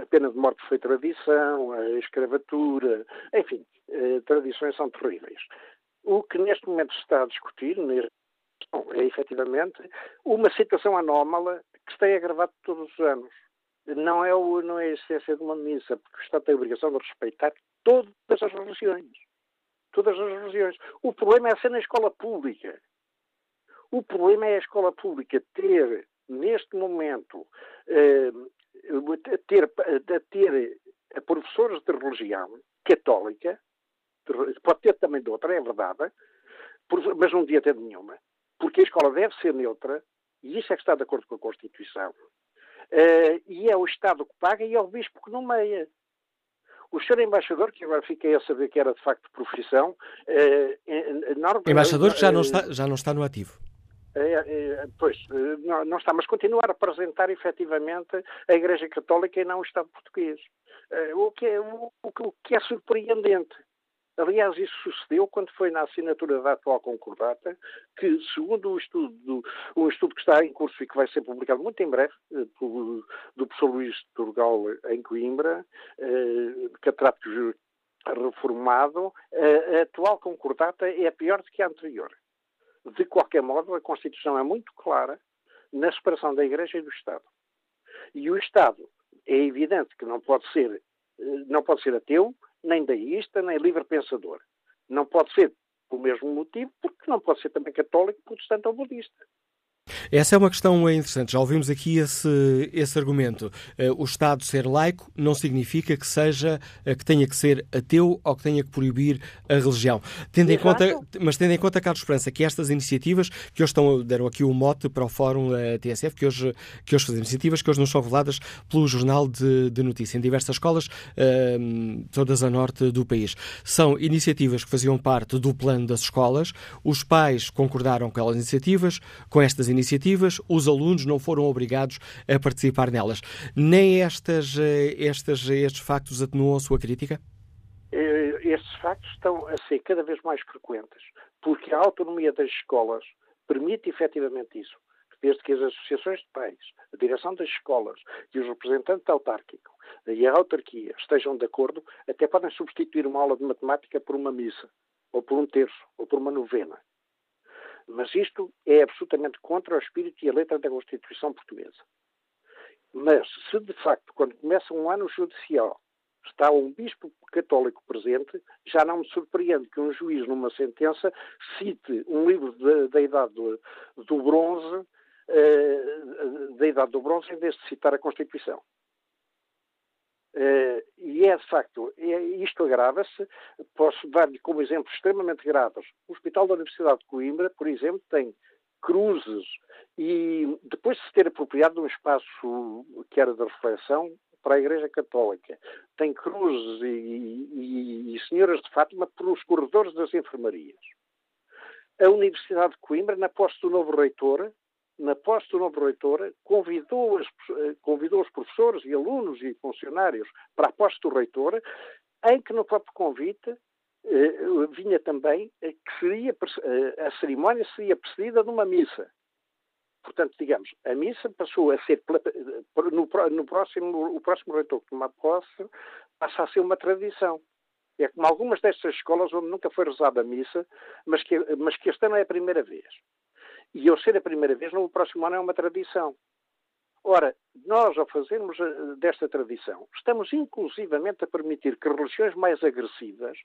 pena de morte foi tradição, a escravatura, enfim, eh, tradições são terríveis. O que neste momento se está a discutir é efetivamente uma situação anómala que se tem agravado todos os anos. Não é, o, não é a essência de uma missa, porque o Estado tem a obrigação de respeitar todas as religiões. Todas as religiões. O problema é ser na escola pública. O problema é a escola pública ter, neste momento, eh, ter, ter professores de religião católica pode ter também de outra, é verdade, mas não devia ter de nenhuma, porque a escola deve ser neutra, e isso é que está de acordo com a Constituição. Uh, e é o Estado que paga e é o Bispo que nomeia. O senhor embaixador, que agora fiquei a saber que era de facto profissão. Uh, embaixador que já não, está, já não está no ativo. É, é, pois, não, não, está, mas continuar a representar efetivamente a Igreja Católica e não o Estado português. o, que é, o, o que é surpreendente. Aliás, isso sucedeu quando foi na assinatura da atual concordata, que, segundo o estudo, um estudo que está em curso e que vai ser publicado muito em breve, eh, do, do professor Luís Turgal em Coimbra, eh, reformado, a atual concordata é pior do que a anterior. De qualquer modo, a Constituição é muito clara na separação da Igreja e do Estado. E o Estado é evidente que não pode ser, eh, não pode ser ateu, nem deísta, nem livre pensador. Não pode ser por mesmo motivo, porque não pode ser também católico, protestante ou budista. Essa é uma questão interessante. Já ouvimos aqui esse, esse argumento. Eh, o Estado ser laico não significa que seja eh, que tenha que ser ateu ou que tenha que proibir a religião. Tendo em conta, mas tendo em conta, Carlos Esperança, que estas iniciativas que hoje estão, deram aqui o um mote para o Fórum eh, TSF, que hoje, que hoje fazemos iniciativas que hoje nos são reveladas pelo Jornal de, de Notícia em diversas escolas, todas a norte do país. São iniciativas que faziam parte do plano das escolas. Os pais concordaram com aquelas iniciativas, com estas iniciativas iniciativas, os alunos não foram obrigados a participar nelas. Nem estas, eh, estas, estes factos atenuam a sua crítica? Eh, estes factos estão a ser cada vez mais frequentes, porque a autonomia das escolas permite efetivamente isso. Desde que as associações de pais, a direção das escolas e os representantes autárquicos e a autarquia estejam de acordo, até podem substituir uma aula de matemática por uma missa, ou por um terço, ou por uma novena. Mas isto é absolutamente contra o espírito e a letra da Constituição Portuguesa. Mas, se de facto, quando começa um ano judicial, está um bispo católico presente, já não me surpreende que um juiz, numa sentença, cite um livro da idade do, do bronze, uh, da idade do bronze, em vez de citar a Constituição. Uh, e é de facto, é, isto agrava-se. Posso dar-lhe como exemplo extremamente graves. O Hospital da Universidade de Coimbra, por exemplo, tem cruzes e depois de se ter apropriado de um espaço que era de reflexão para a Igreja Católica, tem cruzes e, e, e senhoras de Fátima pelos corredores das enfermarias. A Universidade de Coimbra, na posse do novo reitor, na posse do novo reitor, convidou, as, eh, convidou os professores e alunos e funcionários para a posse do reitor, em que no próprio convite vinha também que seria, a cerimónia seria precedida de uma missa. Portanto, digamos, a missa passou a ser, no, no próximo, o próximo reitor que tomar posse, passa a ser uma tradição. É como algumas destas escolas onde nunca foi rezada a missa, mas que, mas que este ano é a primeira vez. E ao ser a primeira vez, no próximo ano é uma tradição. Ora, nós, ao fazermos eh, desta tradição, estamos inclusivamente a permitir que religiões mais agressivas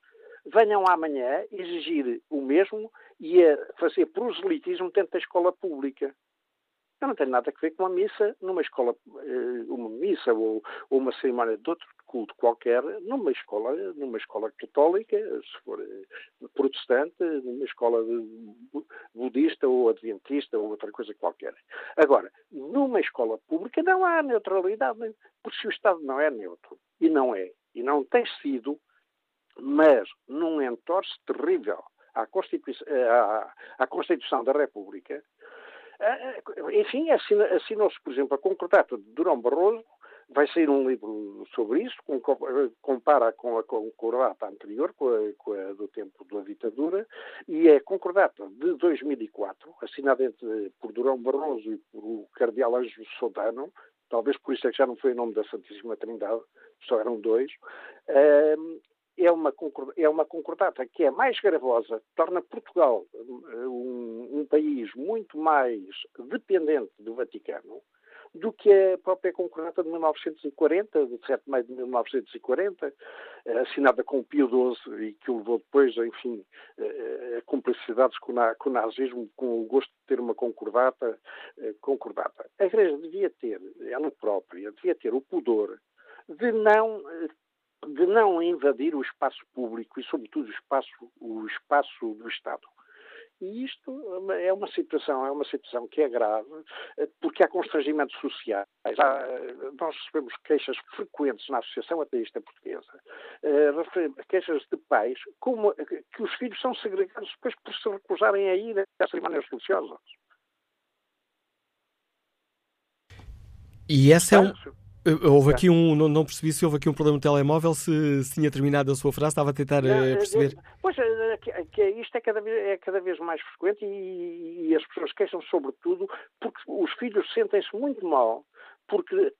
venham amanhã exigir o mesmo e a fazer proselitismo dentro da escola pública. Eu não tenho nada a ver com uma missa numa escola, eh, uma missa ou, uma cerimónia de outro culto qualquer, numa escola, numa escola católica, se for eh, protestante, numa escola budista ou adventista ou outra coisa qualquer. Agora, numa escola pública não há neutralidade, porque se o Estado não é neutro, e não é, e não tem sido, mas num entorce terrível à Constituição, à, à Constituição da República, enfim, assinou-se, por exemplo, a concordato de Durão Barroso, vai sair um livro sobre isso, compara com a concordata anterior, com a, com a, do tempo da ditadura, e é concordata de 2004, assinada entre, por Durão Barroso e por o cardeal Anjo Sodano, talvez por isso é que já não foi o nome da Santíssima Trindade, só eram dois, é uma, é uma concordata que é mais gravosa, torna Portugal um, um, país muito mais dependente do Vaticano do que a própria concordata de 1940, de 7 de maio de 1940, assinada com o Pio XII e que o levou depois, enfim, a cumplicidades com, o nazismo, com o gosto de ter uma concordata, concordata. A Igreja devia ter, ela própria, devia ter o pudor de não de não invadir o espaço público e, sobretudo, o espaço, o espaço do Estado. E isto é uma situação, é uma situação que é grave, porque há constrangimentos sociais. Há, nós recebemos queixas frequentes na Associação Ateísta Portuguesa, eh, queixas de pais como, que os filhos são segregados depois por se recusarem a ir a cerimónias religiosas. E essa é um, Houve aqui um, não, não, percebi se houve aqui um problema no telemóvel, se, se tinha terminado a sua frase, estava a tentar não, uh, perceber. Pois, que, que isto é cada, vez, é cada vez mais frequente e, e as pessoas queixam sobretudo porque os filhos sentem-se muito mal porque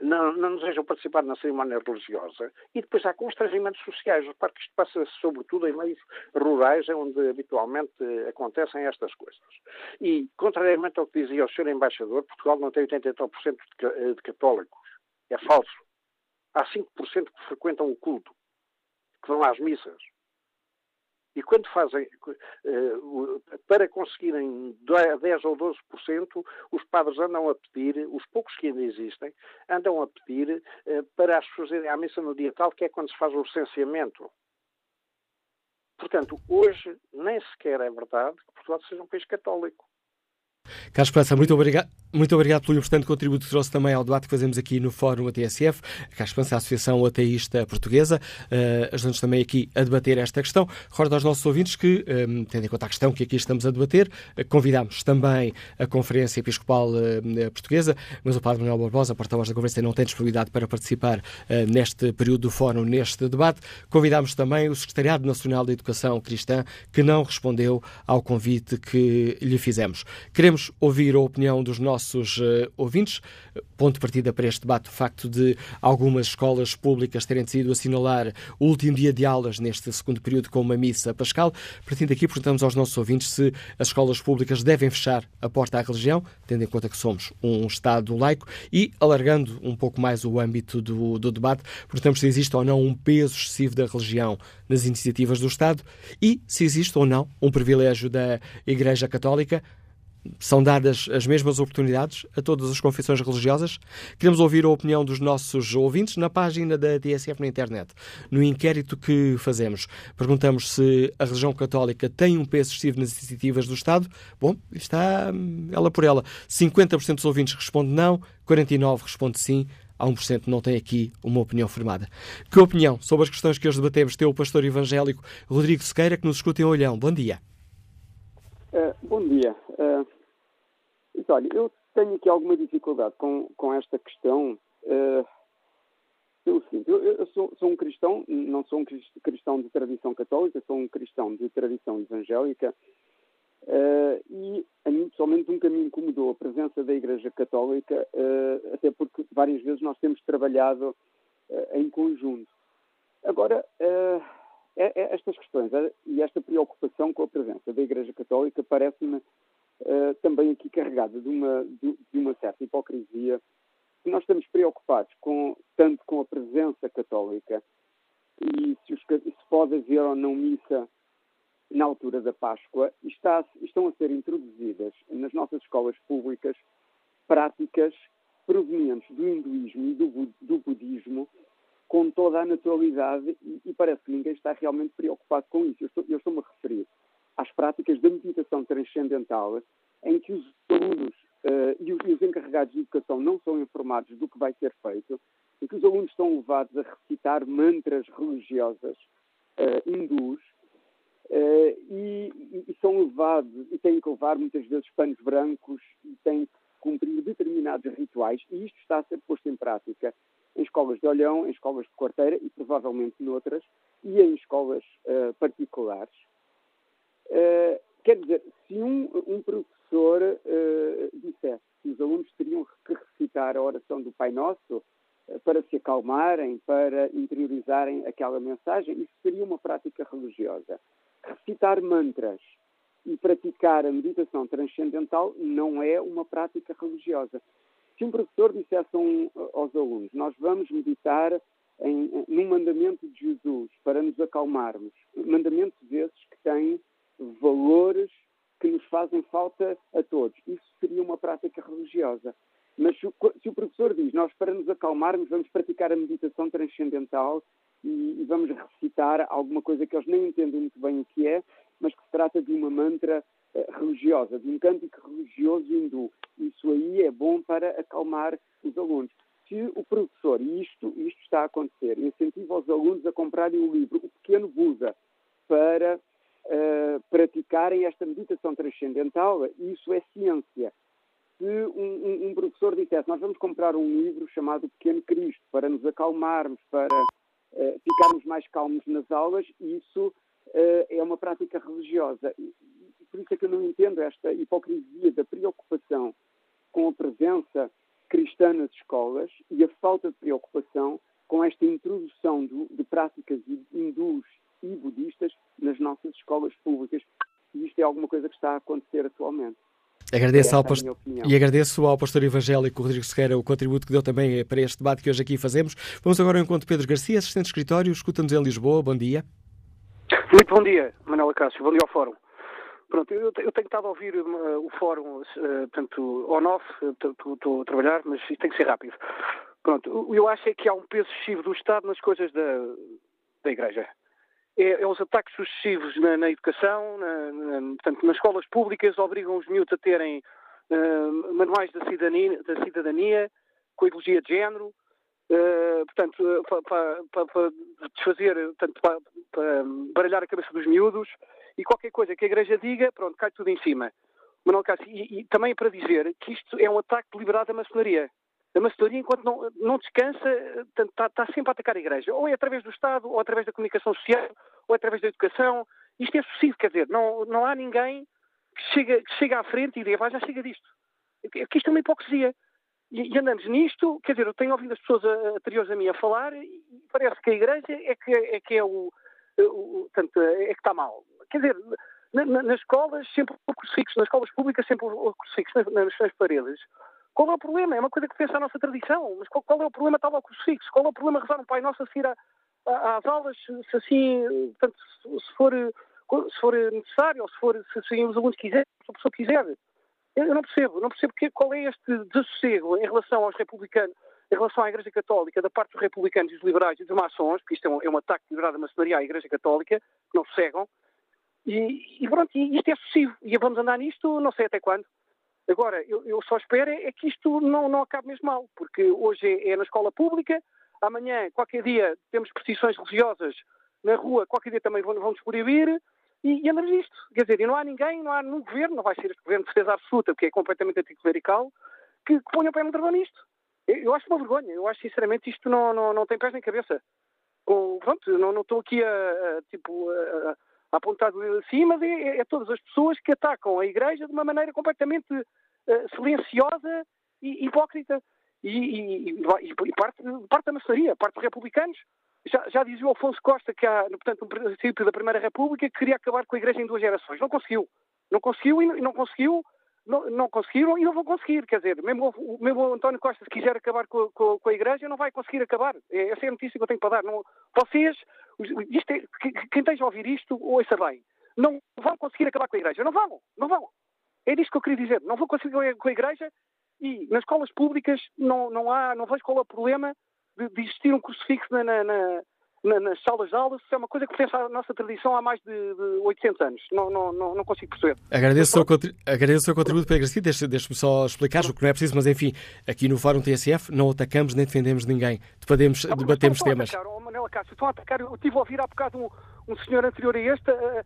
não, não desejam participar na cerimónia religiosa e depois há constrangimentos sociais. Repare que isto passa sobretudo em meios rurais, onde habitualmente acontecem estas coisas. E, contrariamente ao que dizia o Sr. Embaixador, Portugal não tem 89% de, de católicos. É falso. Há 5% que frequentam o culto, que vão às missas. E quando fazem, eh, para conseguirem 10 ou 12%, os padres andam a pedir, os poucos que ainda existem, andam a pedir eh, para as pessoas irem à missa no dia tal, que é quando se faz o licenciamento. Portanto, hoje nem sequer é verdade que Portugal seja um país católico. Carlos Esperança, muito obrigado. Muito obrigado pelo importante contributo que trouxe também ao debate que fazemos aqui no Fórum ATSF. Carlos Esperança, a Associação Ateísta Portuguesa, uh, ajudando-nos também aqui a debater esta questão. Recordo aos nossos ouvintes que, um, eh, tendo em conta a questão que aqui estamos a debater, uh, convidamos também a Conferência Episcopal uh, Portuguesa, mas o Padre Manuel Barbosa, porta-voz da Conferência, não tem disponibilidade para participar neste período do Fórum, neste debate. Convidamos também o Secretariado Nacional da Educação Cristã, que não respondeu ao convite que lhe fizemos. Queremos ouvir a opinião dos nossos uh, ouvintes. Ponto de partida para este debate, o facto de algumas escolas públicas terem decidido assinalar o último dia de aulas neste segundo período com uma missa pascal. Partindo daqui, perguntamos aos nossos ouvintes se as escolas públicas devem fechar a porta à religião, tendo em conta que somos um Estado laico, e alargando um pouco mais o âmbito do, do debate, perguntamos se existe ou não um peso excessivo da religião nas iniciativas do Estado e se existe ou não um privilégio da Igreja Católica são dadas as mesmas oportunidades a todas as confissões religiosas? Queremos ouvir a opinião dos nossos ouvintes na página da TSF na internet. No inquérito que fazemos, perguntamos se a religião católica tem um peso excessivo nas iniciativas do Estado. Bom, está hum, ela por ela. 50% dos ouvintes responde não, 49% responde sim, a 1% não tem aqui uma opinião formada. Que opinião sobre as questões que hoje debatemos tem o pastor evangélico Rodrigo Sequeira, que nos escuta em Olhão. Bom dia. Uh, bom dia. Uh, olha, eu tenho aqui alguma dificuldade com, com esta questão. Uh, pelo eu, eu sou, sou, um cristão, não sou um cristão de tradição católica, sou um cristão de tradição evangélica uh, e a mim pessoalmente nunca me incomodou a presença da Igreja Católica, até porque várias vezes nós temos trabalhado em conjunto. Agora, estas questões e esta preocupação com a presença da Igreja Católica parece-me também aqui carregada de uma, de, de uma certa hipocrisia. Se nós estamos preocupados com, tanto com a presença católica e se, os, se pode haver ou não missa na altura da Páscoa, está, estão a ser introduzidas nas nossas escolas públicas práticas provenientes do hinduísmo e do, do budismo com toda a naturalidade e, e, parece que ninguém está realmente preocupado com isso. Eu, estou, estou-me a referir às práticas da meditação transcendental em que os alunos uh, e, os, e, os, encarregados de educação não são informados do que vai ser feito, e que os alunos estão levados a recitar mantras religiosas uh, hindus uh, e, e, são levados e têm que levar muitas vezes panos brancos e têm que cumprir determinados rituais e isto está a ser posto em prática em escolas de olhão, em escolas de quarteira e provavelmente noutras e em escolas uh, particulares. Uh, quer dizer, se um, um professor uh, dissesse que os alunos teriam que recitar a oração do Pai Nosso para se acalmarem, para interiorizarem aquela mensagem, isso seria uma prática religiosa. Recitar mantras e praticar a meditação transcendental não é uma prática religiosa. Se um professor dissesse um, aos alunos, nós vamos meditar em, num mandamento de Jesus para nos acalmarmos, mandamentos esses que têm valores que nos fazem falta a todos. Isso seria uma prática religiosa. Mas se o professor diz, nós para nos acalmarmos vamos praticar a meditação transcendental e, e vamos recitar alguma coisa que eles nem entendem muito bem o que é, mas que se trata de uma mantra religiosa, de um cântico religioso hindu. Isso aí é bom para acalmar os alunos. Se o professor, e isto, isto está a acontecer, incentiva os alunos a comprarem o livro O Pequeno Buda para uh, praticarem esta meditação transcendental, isso é ciência. Se um, um, um, professor dissesse, nós vamos comprar um livro chamado Pequeno Cristo para nos acalmarmos, para uh, ficarmos mais calmos nas aulas, isso uh, é uma prática religiosa. Por isso é que eu não entendo esta hipocrisia da preocupação com a presença cristã nas escolas e a falta de preocupação com esta introdução do, de práticas hindus e budistas nas nossas escolas públicas. E isto é alguma coisa que está a acontecer atualmente. Agradeço é ao post... E agradeço ao pastor evangélico Rodrigo Sequeira o contributo que deu também para este debate que hoje aqui fazemos. Vamos agora ao encontro de Pedro Garcia, assistente de escritório, escuta-nos em Lisboa. Bom dia. Muito bom dia, Manuela Cássio. Bom dia ao Fórum. Pronto, eu, eu tenho estado a ouvir uh, o Fórum, uh, portanto, on-off, estou a trabalhar, mas tem que ser rápido. Pronto, eu acho é que há um peso excessivo do Estado nas coisas da, da Igreja é, é os ataques sucessivos na, na educação, na, na, portanto, nas escolas públicas obrigam os miúdos a terem uh, manuais da cidadania, da cidadania, com ideologia de género, uh, portanto, uh, para desfazer, portanto, para, para baralhar a cabeça dos miúdos, e qualquer coisa que a Igreja diga, pronto, cai tudo em cima. Manuel Cássio, e, e também para dizer que isto é um ataque deliberado à maçonaria a maçonaria, enquanto não, não descansa, está, está, sempre a atacar a Igreja. Ou é através do Estado, ou através da comunicação social, ou é através da educação. Isto é sucessivo, quer dizer, não, não há ninguém que chega, que chega à frente e diga, vai, já chega disto. Aqui isto é uma hipocrisia. E, e, andamos nisto, quer dizer, eu tenho ouvido as pessoas anteriores a mim a falar e parece que a Igreja é que é, que é o, o, tanto, é que está mal. Quer dizer, na, na, nas escolas sempre o crucifixo, nas escolas públicas sempre o crucifixo nas, nas, paredes. Qual é o problema? É uma coisa que pensa a nossa tradição. Mas qual, qual é o problema tal ao crucifixo? Qual é o problema rezar um Pai Nosso a seguir a, a, às aulas, se assim, portanto, se for, se for necessário, ou se, for, se, se os alunos quiserem, se a pessoa quiser? Eu não percebo, não percebo que, qual é este desassossego em relação aos republicanos, em relação à Igreja Católica, da parte dos republicanos e dos liberais e dos maçons, porque isto é um, é um ataque deliberado da maçonaria à Igreja Católica, que não cegam, e, e pronto, e isto é excessivo, e vamos andar nisto não sei até quando. Agora, eu, eu só espero é, que isto não, não acabe mesmo mal, porque hoje é, é na escola pública, amanhã, qualquer dia, temos precisões religiosas na rua, qualquer dia também vamos proibir, e, e andamos nisto. Quer dizer, e não há ninguém, não há no governo, não vai ser este governo de certeza absoluta, porque é completamente anticlerical, que, que ponha o pé no dragão nisto. Eu acho uma vergonha. Eu acho, sinceramente, isto não, não, não tem pés nem cabeça. Com, pronto, não, não estou aqui a, a tipo, a, a apontar assim, mas é, é, é, todas as pessoas que atacam a Igreja de uma maneira completamente uh, silenciosa e hipócrita. E, e, e, e parte, parte da maçaria, parte dos republicanos. Já, já dizia o Afonso Costa que há, portanto, no princípio da Primeira República, que queria acabar com a Igreja em duas gerações. Não conseguiu. Não conseguiu e não conseguiu não, não, conseguiram e não vão conseguir. Quer dizer, mesmo, mesmo o António Costa, se quiser acabar com, com, com, a Igreja, não vai conseguir acabar. É, essa é a notícia que eu tenho para dar. Não, vocês, é, quem esteja a ouvir isto, ouça bem, não vão conseguir acabar com a Igreja. Não vão, não vão. É disto que eu queria dizer. Não vão conseguir com a Igreja e nas escolas públicas não, não há, não vejo qual é o problema de, de existir um crucifixo na, na, na nas salas de aulas, isso é uma coisa que pertence à nossa tradição há mais de, de 800 anos. Não, não, não, não consigo perceber. Agradeço, o seu, agradeço o seu contributo, Pedro Garcia. Deixe-me só explicar, o que não é preciso, mas enfim, aqui no Fórum TSF não atacamos nem defendemos ninguém. Debatemos, ah, debatemos temas. Atacar, oh, Manela Cássio, estão a atacar. Eu estive a ouvir há bocado um, um senhor anterior a este. Uh,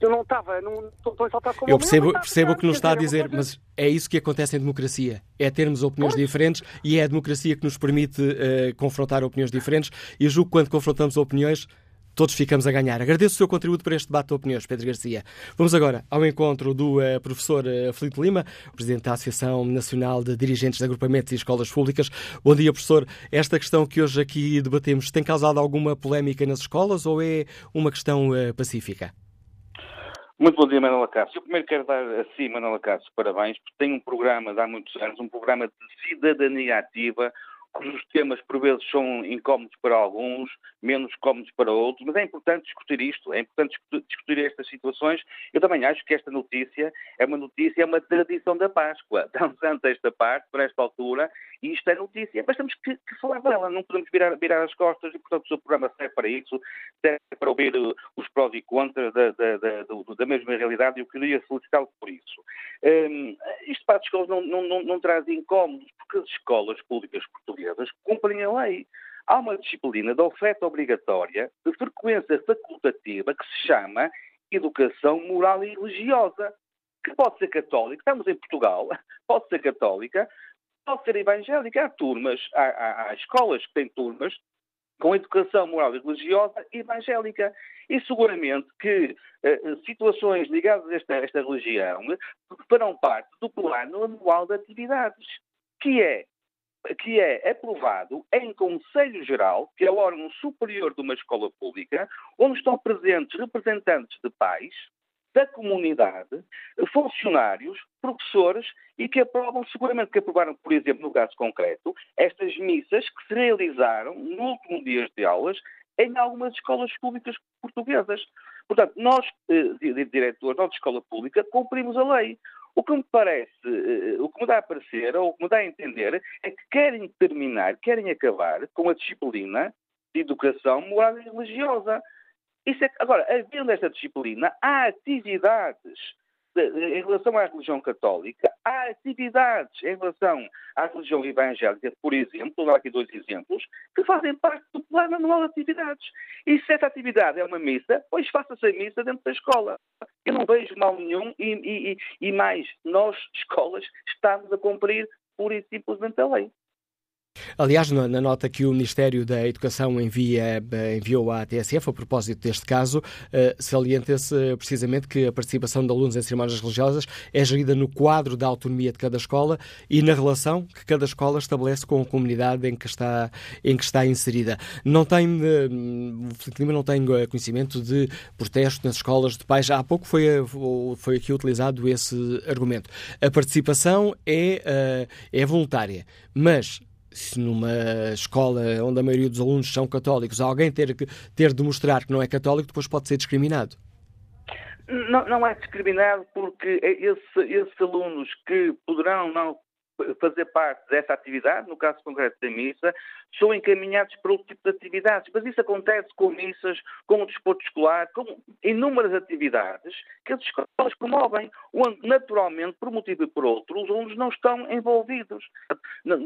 eu não estava, não estou a saltar como Eu percebo, percebo o que nos está a dizer, mas é isso que acontece em democracia. É termos opiniões diferentes e é a democracia que nos permite uh, confrontar opiniões diferentes e julgo que quando confrontamos opiniões todos ficamos a ganhar. Agradeço o seu contributo para este debate de opiniões, Pedro Garcia. Vamos agora ao encontro do uh, professor uh, Filipe Lima, presidente da Associação Nacional de Dirigentes de Agrupamentos e Escolas Públicas. Bom dia, professor. Esta questão que hoje aqui debatemos tem causado alguma polémica nas escolas ou é uma questão uh, pacífica? Muito bom dia, Manuela Cássio. Eu primeiro quero dar a si, Manuela Cássio, parabéns, porque tem um programa de há muitos anos, um programa de cidadania ativa, cujos temas por vezes são incómodos para alguns, menos cómodos para outros, mas é importante discutir isto, é importante discutir estas situações. Eu também acho que esta notícia é uma notícia, é uma tradição da Páscoa. *laughs* Estamos ante esta parte, por esta altura, e isto é notícia, mas temos que, que falar dela, não podemos virar, virar as costas, e portanto o seu programa serve para isso, serve para ouvir uh, os prós e contras da, da, da, da mesma realidade, e eu queria solicitá-lo por isso. Um, isto para as escolas não, não, não, não traz incómodos, porque as escolas públicas portuguesas cumprem a lei. Há uma disciplina de oferta obrigatória de frequência facultativa que se chama Educação Moral e Religiosa, que pode ser católica, estamos em Portugal, *laughs* pode ser católica, pode ser evangélica. Há turmas, há, há, há escolas que têm turmas com educação moral e religiosa evangélica. E seguramente que uh, situações ligadas a esta, esta religião farão parte do plano anual de atividades, que é que é aprovado em Conselho Geral, que é o órgão superior de uma escola pública, onde estão presentes representantes de pais, da comunidade, funcionários, professores e que aprovam, seguramente que aprovaram, por exemplo, no caso concreto, estas missas que se realizaram no último dia de aulas em algumas escolas públicas portuguesas. Portanto, nós, eh, diretores, nós de escola pública, cumprimos a lei. O que me parece, eh, o que me dá a parecer, ou o que me dá a entender, é que querem terminar, querem acabar com a disciplina de educação moral e religiosa. É, agora, havendo esta disciplina, há atividades em relação à religião católica, há atividades em relação à religião evangélica, por exemplo, vou dar aqui dois exemplos, que fazem parte do plano anual de atividades. E se essa atividade é uma missa, pois faça-se a missa dentro da escola. Eu não vejo mal nenhum e, e, e mais, nós, escolas, estamos a cumprir pura e simplesmente a lei. Aliás, na, nota que o Ministério da Educação envia, eh, enviou à TSF a propósito deste caso, uh, salienta-se precisamente que a participação de alunos em cerimónias religiosas é gerida no quadro da autonomia de cada escola e na relação que cada escola estabelece com a comunidade em que está, em que está inserida. Não tem, o Filipe Lima não tem conhecimento de protesto nas escolas de pais. Há pouco foi, foi aqui utilizado esse argumento. A participação é, é voluntária, mas se numa escola onde a maioria dos alunos são católicos, alguém ter, ter de mostrar que não é católico, depois pode ser discriminado. Não, não é discriminado porque esse, esses alunos que poderão não fazer parte dessa atividade, no caso concreto da missa, são encaminhados para outro tipo de atividades. Mas isso acontece com missas, com o desporto escolar, com inúmeras atividades que as escolas promovem, onde naturalmente, por um motivo e por outro, os alunos não estão envolvidos.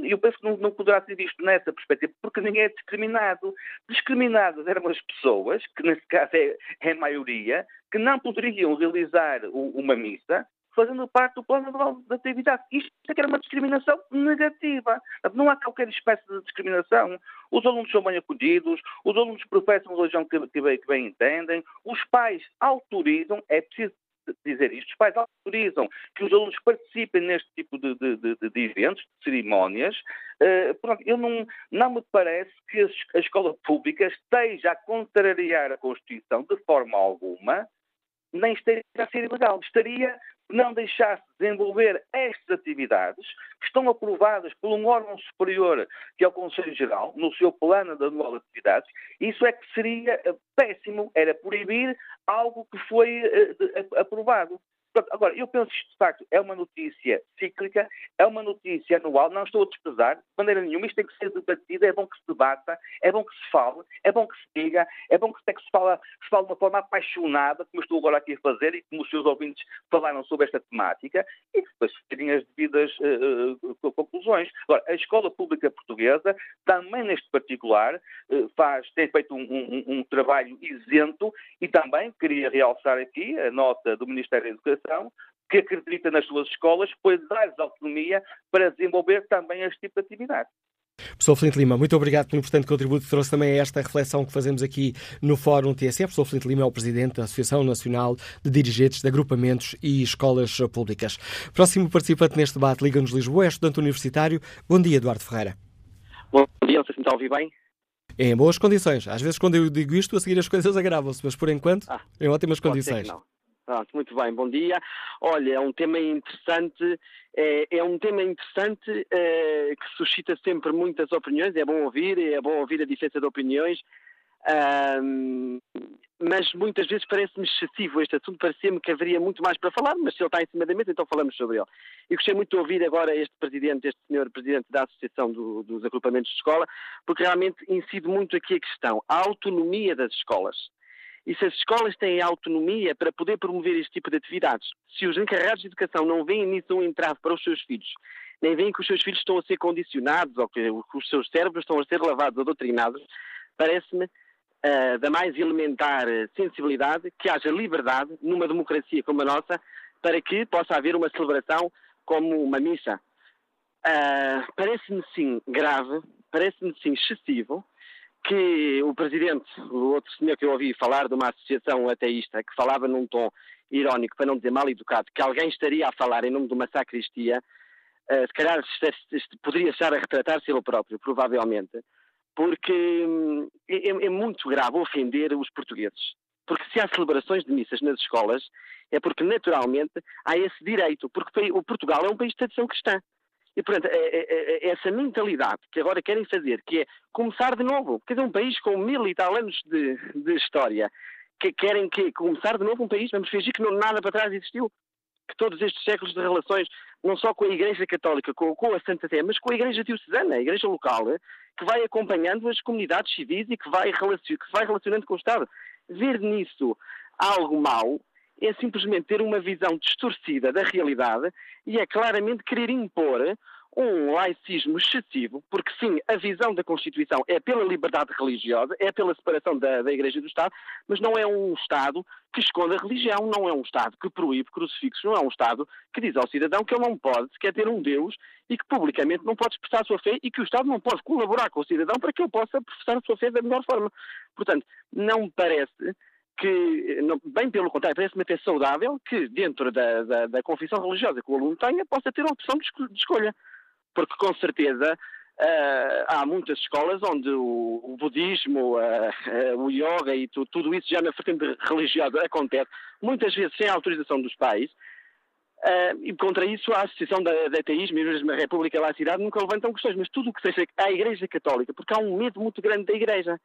Eu penso que não, não poderá ser visto nessa perspectiva, porque ninguém é discriminado. Discriminadas eram as pessoas, que nesse caso é, é a maioria, que não poderiam realizar uma missa, fazendo parte do plano de atividade. Isto é que era uma discriminação negativa. Não há qualquer espécie de discriminação. Os alunos são bem acolhidos, os alunos professam religião que, que, bem, que bem entendem, os pais autorizam, é preciso dizer isto, os pais autorizam que os alunos participem neste tipo de, de, de, de eventos, de cerimónias. Uh, pronto, eu não, não me parece que a escola pública esteja a contrariar a Constituição de forma alguma, nem esteja a ser ilegal. Estaria não deixar-se desenvolver estas atividades que estão aprovadas por um órgão superior, que é o Conselho Geral, no seu plano de anual de atividades, isso é que seria eh, péssimo, era proibir algo que foi uh, aprovado. Agora, eu penso que isto, de facto, é uma notícia cíclica, é uma notícia anual, não estou a desprezar, de maneira nenhuma, isto tem que ser debatido, é bom que se debata, é bom que se fale, é bom que se diga, é bom que se, que se, fala, se fale de uma forma apaixonada, como estou agora aqui a fazer e como os seus ouvintes falaram sobre esta temática, e depois terem as devidas uh, conclusões. Agora, a escola pública portuguesa, também neste particular, uh, faz, tem feito um, um, um trabalho isento e também queria realçar aqui a nota do Ministério da Educação Educação que acredita nas suas escolas, pois dar-lhes autonomia para desenvolver também este tipo de atividade. Professor Flinte Lima, muito obrigado pelo importante contributo que trouxe também a esta reflexão que fazemos aqui no Fórum TSE. Professor Flinte Lima é o Presidente da Associação Nacional de Dirigentes de Agrupamentos e Escolas Públicas. Próximo participante neste debate, Liga-nos Lisboa, é estudante universitário. Bom dia, Eduardo Ferreira. Bom dia, não sei se me está a ouvir bem. Em boas condições. Às vezes, quando eu digo isto, a seguir as coisas agravam-se, mas por enquanto, ah, em ótimas condições. Pronto, muito bem, bom dia. Olha, é um tema interessante, é, é um tema interessante é, que suscita sempre muitas opiniões, é bom ouvir, é bom ouvir a diferença de opiniões, mas muitas vezes parece-me excessivo este assunto, parecia-me que haveria muito mais para falar, mas se ele está em cima da mesa, então falamos sobre ele. E gostei muito de ouvir agora este presidente, este senhor presidente da Associação do, dos Agrupamentos de Escola, porque realmente incide muito aqui a questão, a autonomia das escolas. E se as escolas têm autonomia para poder promover este tipo de atividades, se os encarregados de educação não veem nisso um entrave para os seus filhos, nem veem que os seus filhos estão a ser condicionados ou que os seus cérebros estão a ser lavados ou doutrinados, parece-me uh, da mais elementar sensibilidade que haja liberdade numa democracia como a nossa para que possa haver uma celebração como uma missa. Uh, parece-me sim grave, parece-me sim excessivo que o presidente, o outro senhor que eu ouvi falar de uma associação ateísta, que falava num tom irónico, para não dizer mal educado, que alguém estaria a falar em nome de uma sacristia, uh, se calhar poderia estar a retratar-se ele próprio, provavelmente, porque hum, é, é, muito grave ofender os portugueses. Porque se há celebrações de missas nas escolas, é porque naturalmente há esse direito, porque o Portugal é um país de tradição cristã. E, portanto, é, é, é, é, essa mentalidade que agora querem fazer, que é começar de novo, quer dizer, um país com mil e tal anos de, de história, que querem que começar de novo um país, vamos fingir que não, nada para trás existiu, que todos estes séculos de relações, não só com a Igreja Católica, com, com a Santa Sé, mas com a Igreja Diocesana, a Igreja local, que vai acompanhando as comunidades civis e que vai, que vai relacionando com o Estado. Ver nisso algo mau é simplesmente ter uma visão distorcida da realidade e é claramente querer impor um laicismo excessivo, porque sim, a visão da Constituição é pela liberdade religiosa, é pela separação da, da Igreja do Estado, mas não é um Estado que esconde a religião, não é um Estado que proíbe crucifixos, não é um Estado que diz ao cidadão que ele não pode sequer ter um Deus e que publicamente não pode expressar a sua fé e que o Estado não pode colaborar com o cidadão para que ele possa professar a sua fé da melhor forma. Portanto, não me parece que, bem pelo contrário, parece-me até saudável que dentro da, da, da, confissão religiosa que o aluno tenha, possa ter uma opção de, escolha. Porque com certeza uh, há muitas escolas onde o, o budismo, uh, uh, o yoga e tu, tudo isso já na vertente religiosa acontece, muitas vezes sem autorização dos pais, e contra isso a Associação da Ateísmo e mesmo a República da Cidade nunca levantam questões, mas tudo o que seja a Igreja Católica, porque há um medo muito grande da Igreja.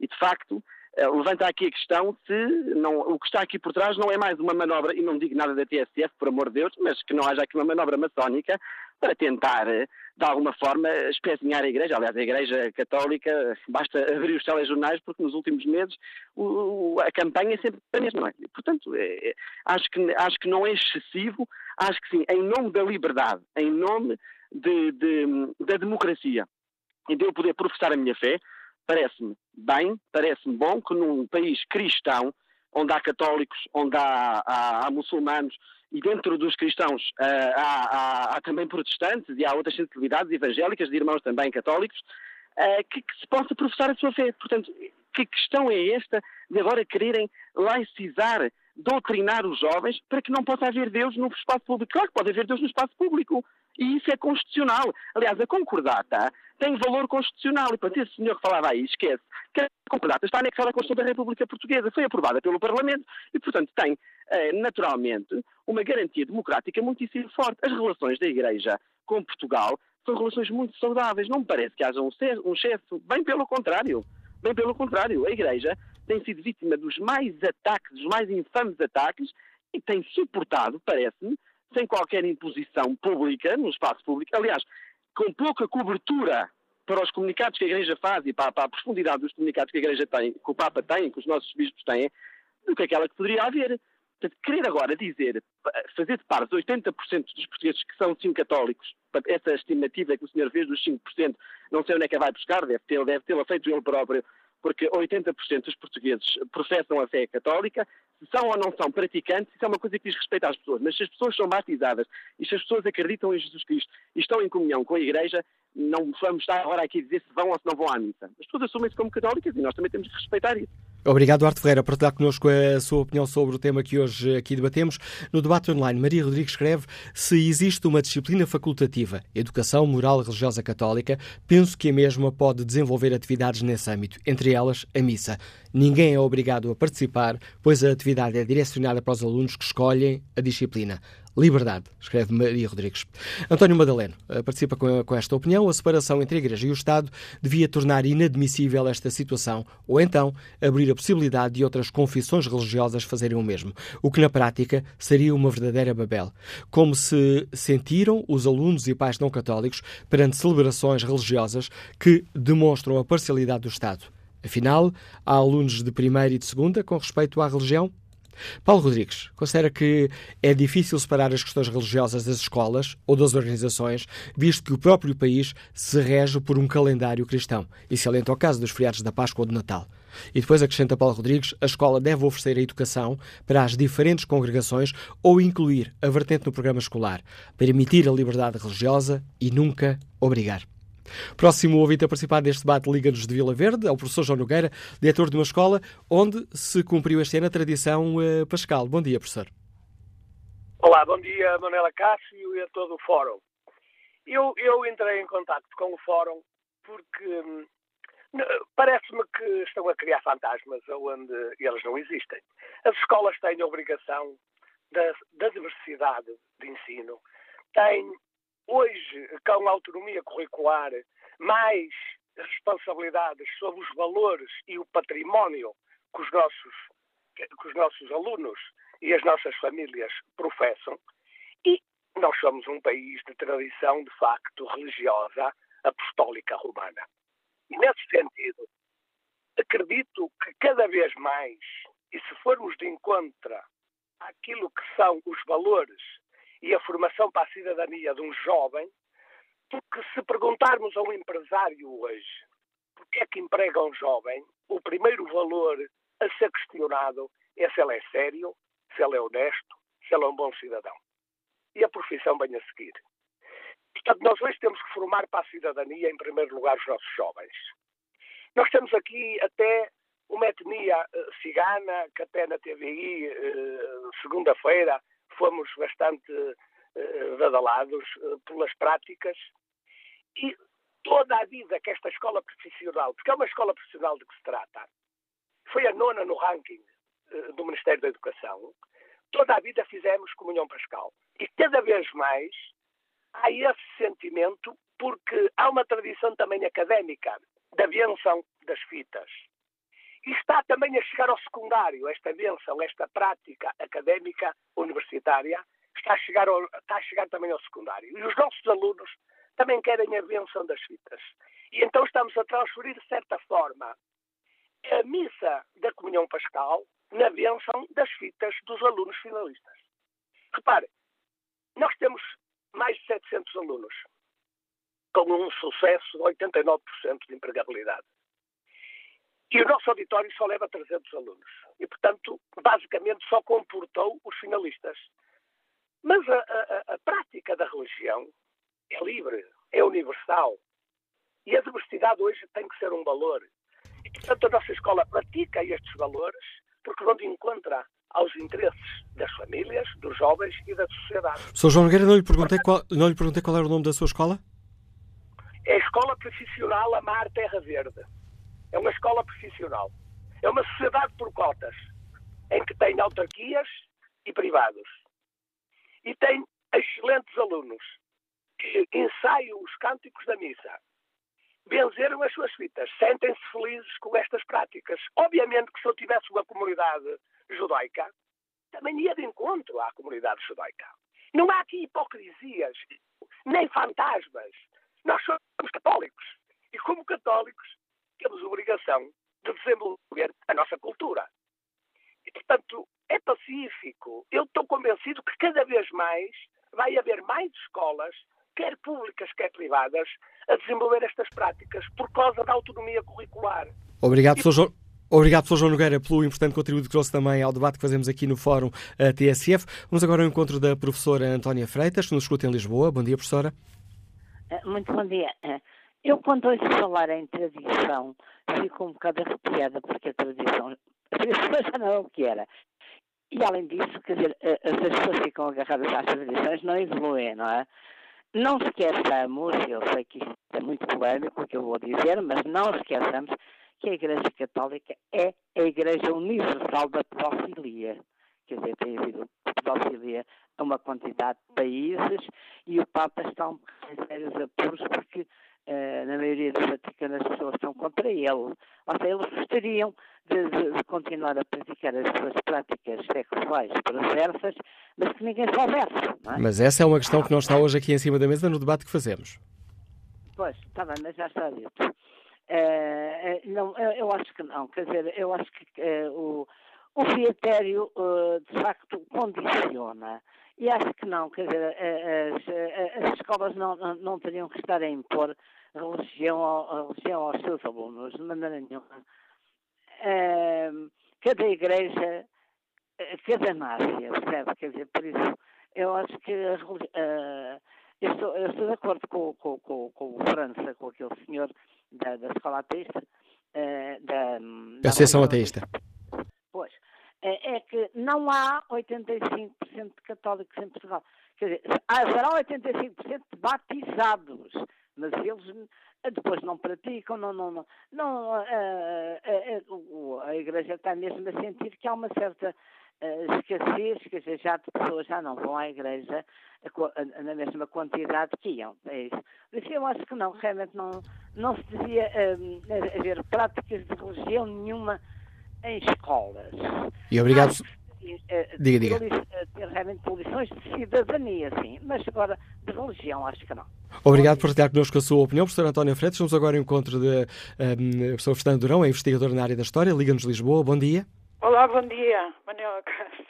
E de facto, eh, levanta aqui a questão se não, o que está aqui por trás não é mais uma manobra, e não digo nada da TSF, por amor de Deus, mas que não haja aqui uma manobra maçónica para tentar, eh, de alguma forma, espezinhar a Igreja. Aliás, a Igreja Católica, basta abrir os telejornais, porque nos últimos meses o, a campanha é sempre a mesma. É? Portanto, é, é, acho, que, acho que não é excessivo, acho que sim, em nome da liberdade, em nome de, de, da democracia e de eu poder professar a minha fé, parece-me bem, parece-me bom que num país cristão, onde há católicos, onde há, há, há muçulmanos, e dentro dos cristãos uh, há, há, também protestantes e há outras sensibilidades evangélicas, de irmãos também católicos, uh, que, que, se possa professar a sua fé. Portanto, que questão é esta de agora quererem laicizar, doutrinar os jovens para que não possa haver Deus no espaço público? Claro que pode haver Deus no espaço público. E isso é constitucional. Aliás, a concordata tem valor constitucional. E, portanto, esse senhor que falava aí, esquece que a concordata está anexada à Constituição da República Portuguesa. Foi aprovada pelo Parlamento e, portanto, tem, eh, naturalmente, uma garantia democrática muitíssimo forte. As relações da Igreja com Portugal são relações muito saudáveis. Não me parece que haja um excesso. Bem pelo contrário. Bem pelo contrário. A Igreja tem sido vítima dos mais ataques, dos mais infames ataques e tem suportado, parece-me, sem qualquer imposição pública, no espaço público, aliás, com pouca cobertura para os comunicados que a Igreja faz e para, para, a profundidade dos comunicados que a Igreja tem, que o Papa tem, que os nossos bispos têm, do que aquela que poderia haver. Portanto, querer agora dizer, fazer de par 80% dos portugueses que são sim católicos, essa estimativa que o senhor fez dos 5%, não sei onde é que vai buscar, deve tê-la deve feito ele próprio, porque 80% dos portugueses professam a fé católica, são ou não são praticantes, isso é uma coisa que diz respeito às pessoas, mas se as pessoas são batizadas e se as pessoas acreditam em Jesus Cristo e estão em comunhão com a Igreja, não vamos estar agora aqui a dizer se vão ou se não vão à missa. As pessoas assumem-se como católicas e nós também temos que respeitar isso. Obrigado, Arte Ferreira, por partilhar connosco a sua opinião sobre o tema que hoje aqui debatemos. No debate online, Maria Rodrigues escreve se existe uma disciplina facultativa, Educação Moral e Religiosa Católica, penso que a mesma pode desenvolver atividades nesse âmbito, entre elas a missa. Ninguém é obrigado a participar, pois a atividade é direcionada para os alunos que escolhem a disciplina. Liberdade, escreve Maria Rodrigues. António Madaleno eh, participa com esta opinião. A separação entre a Igreja e o Estado devia tornar inadmissível esta situação, ou então abrir a possibilidade de outras confissões religiosas fazerem o mesmo, o que na prática seria uma verdadeira Babel. Como se sentiram os alunos e pais não católicos perante celebrações religiosas que demonstram a parcialidade do Estado. Afinal, há alunos de primeira e de segunda com respeito à religião? Paulo Rodrigues considera que é difícil separar as questões religiosas das escolas ou das organizações, visto que o próprio país se rege por um calendário cristão, e se alenta o caso dos feriados da Páscoa ou do Natal. E depois acrescenta Paulo Rodrigues, a escola deve oferecer a educação para as diferentes congregações ou incluir a vertente no programa escolar, permitir a liberdade religiosa e nunca obrigar. Próximo ouvinte a participar deste debate Liga-nos de Vila Verde é o professor João Nogueira, diretor de uma escola onde se cumpriu este ano a tradição uh, pascal. Bom dia, professor. Olá, bom dia, Manuela Cássio e a todo o Fórum. Eu, eu entrei em contato com o Fórum porque hum, parece-me que estão a criar fantasmas onde eles não existem. As escolas têm a obrigação da, da diversidade de ensino, têm hoje, com autonomia curricular, mais responsabilidades sobre os valores e o património que os nossos, que os nossos alunos e as nossas famílias professam. E nós somos um país de tradição, de facto, religiosa, apostólica romana. E, nesse sentido, acredito que cada vez mais, e se formos de encontro àquilo que são os valores e a formação para a cidadania de um jovem, porque se perguntarmos a um empresário hoje porque é que emprega um jovem, o primeiro valor a ser questionado é se ele é sério, se ele é honesto, se ele é um bom cidadão. E a profissão vem a seguir. Portanto, nós hoje temos que formar para a cidadania, em primeiro lugar, os nossos jovens. Nós temos aqui até uma etnia uh, cigana, que até na TVI, eh, segunda-feira, fomos bastante uh, badalados uh, pelas práticas e toda a vida que esta escola profissional, porque é uma escola profissional de que se trata, foi a nona no ranking uh, do Ministério da Educação, toda a vida fizemos comunhão pascal. E cada vez mais há esse sentimento porque há uma tradição também académica da benção das fitas. E está também a chegar ao secundário, esta bênção, esta prática académica universitária, está a, chegar ao, está a chegar também ao secundário. E os nossos alunos também querem a bênção das fitas. E então estamos a transferir, de certa forma, a missa da comunhão pascal na bênção das fitas dos alunos finalistas. Repare, nós temos mais de 700 alunos, com um sucesso de 89% de empregabilidade. E o nosso auditório só leva 300 alunos. E, portanto, basicamente só comportou os finalistas. Mas a, a, a prática da religião é livre, é universal. E a diversidade hoje tem que ser um valor. E, portanto, a nossa escola pratica estes valores porque vão de encontro aos interesses das famílias, dos jovens e da sociedade. Sr. João Nogueira, não lhe, perguntei qual, não lhe perguntei qual era o nome da sua escola? É a Escola Profissional Amar Terra Verde. É uma escola profissional. É uma sociedade por cotas, em que tem autarquias e privados. E tem excelentes alunos que ensaiam os cânticos da missa, benzeram as suas fitas, sentem-se felizes com estas práticas. Obviamente que se eu tivesse uma comunidade judaica, também ia de encontro à comunidade judaica. Não há aqui hipocrisias, nem fantasmas. Nós somos católicos. E como católicos, temos a obrigação de desenvolver a nossa cultura. E, portanto, é pacífico. Eu estou convencido que cada vez mais vai haver mais escolas, quer públicas, quer privadas, a desenvolver estas práticas por causa da autonomia curricular. Obrigado, e... João. Obrigado, Sr. João Nogueira, pelo importante contributo que trouxe também ao debate que fazemos aqui no Fórum eh, TSF. Vamos agora ao encontro da professora Antónia Freitas, que nos escuta em Lisboa. Bom dia, professora. Eh, muito bom dia. Eh, eu, quando ouço falar em tradição, fico um bocado arrepiada, porque a tradição, *laughs* a tradição já não é o que era. E, além disso, quer dizer, as pessoas ficam agarradas às tradições, não evoluem, não é? Não esqueçamos, eu sei que isto é muito polémico o que eu vou dizer, mas não esqueçamos que a Igreja Católica é a Igreja Universal da Pedofilia. Quer dizer, tem havido pedofilia a uma quantidade de países e o Papa está um em sérios apuros porque uh, na maioria do Vaticano as pessoas estão contra ele. Ou seja, eles gostariam de, de, de, continuar a praticar as suas práticas sexuais perversas, mas que ninguém soubesse. É? Mas essa é uma questão que não está hoje aqui em cima da mesa no debate que fazemos. Pois, está bem, mas já está dito. Uh, não, eu, eu, acho que não. Quer dizer, eu acho que uh, o, o critério, uh, de facto, condiciona. E acho que não. Quer dizer, as, as escolas não, não, teriam que estar a impor religião, religião aos seus alunos, de maneira nenhuma. cada igreja, cada násia, percebe? Quer dizer, por isso, eu acho que eu, estou, eu estou de acordo com, com, com, com o França, com aquele senhor da, da escola ateísta, uh, da, da Associação Ateísta. Pois, é, é que não há 85% de católicos em Portugal. Quer dizer, haverá 85% de batizados, mas eles depois não praticam, não, não, não, não a, a, a, a Igreja está mesmo a sentir que há uma certa uh, escassez, quer dizer, já de pessoas já não vão à igreja na mesma quantidade que iam. É isso. Isso eu acho que não, realmente não, não se devia um, haver práticas de religião nenhuma em escolas. E obrigado. Uh, diga, diga. Ter realmente lições de cidadania, sim, mas agora de religião acho que não. Obrigado por partilhar connosco a sua opinião, professor António Freitas. Vamos agora ao encontro de um, professor Fernando Durão, é investigador na área da História, Liga-nos Lisboa. Bom dia. Olá, bom dia, Manuela Castro.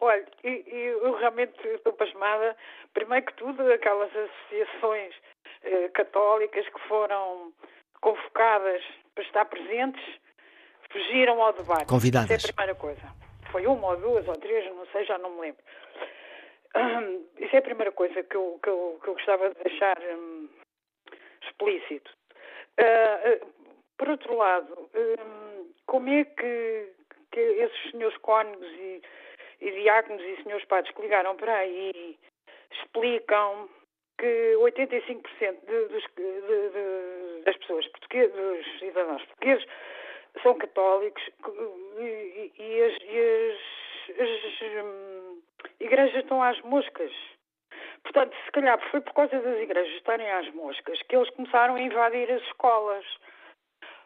Olha, eu realmente estou pasmada, primeiro que tudo, aquelas associações eh, católicas que foram convocadas para estar presentes fugiram ao debate. Convidadas. Isso é a primeira coisa. Foi uma ou duas ou três, não sei, já não me lembro. isso é a primeira coisa que eu, que eu, que eu gostava de deixar hum, explícito. Uh, uh, por outro lado, hum, como é que, que esses senhores cônegos e, e diáconos e senhores padres que ligaram para aí explicam que 85% de, dos, de, de, das pessoas portuguesas, dos cidadãos portugueses, são católicos e, e, as, e as, as hum, igrejas estão às moscas. Portanto, se calhar foi por causa das igrejas estarem às moscas que eles começaram a invadir as escolas.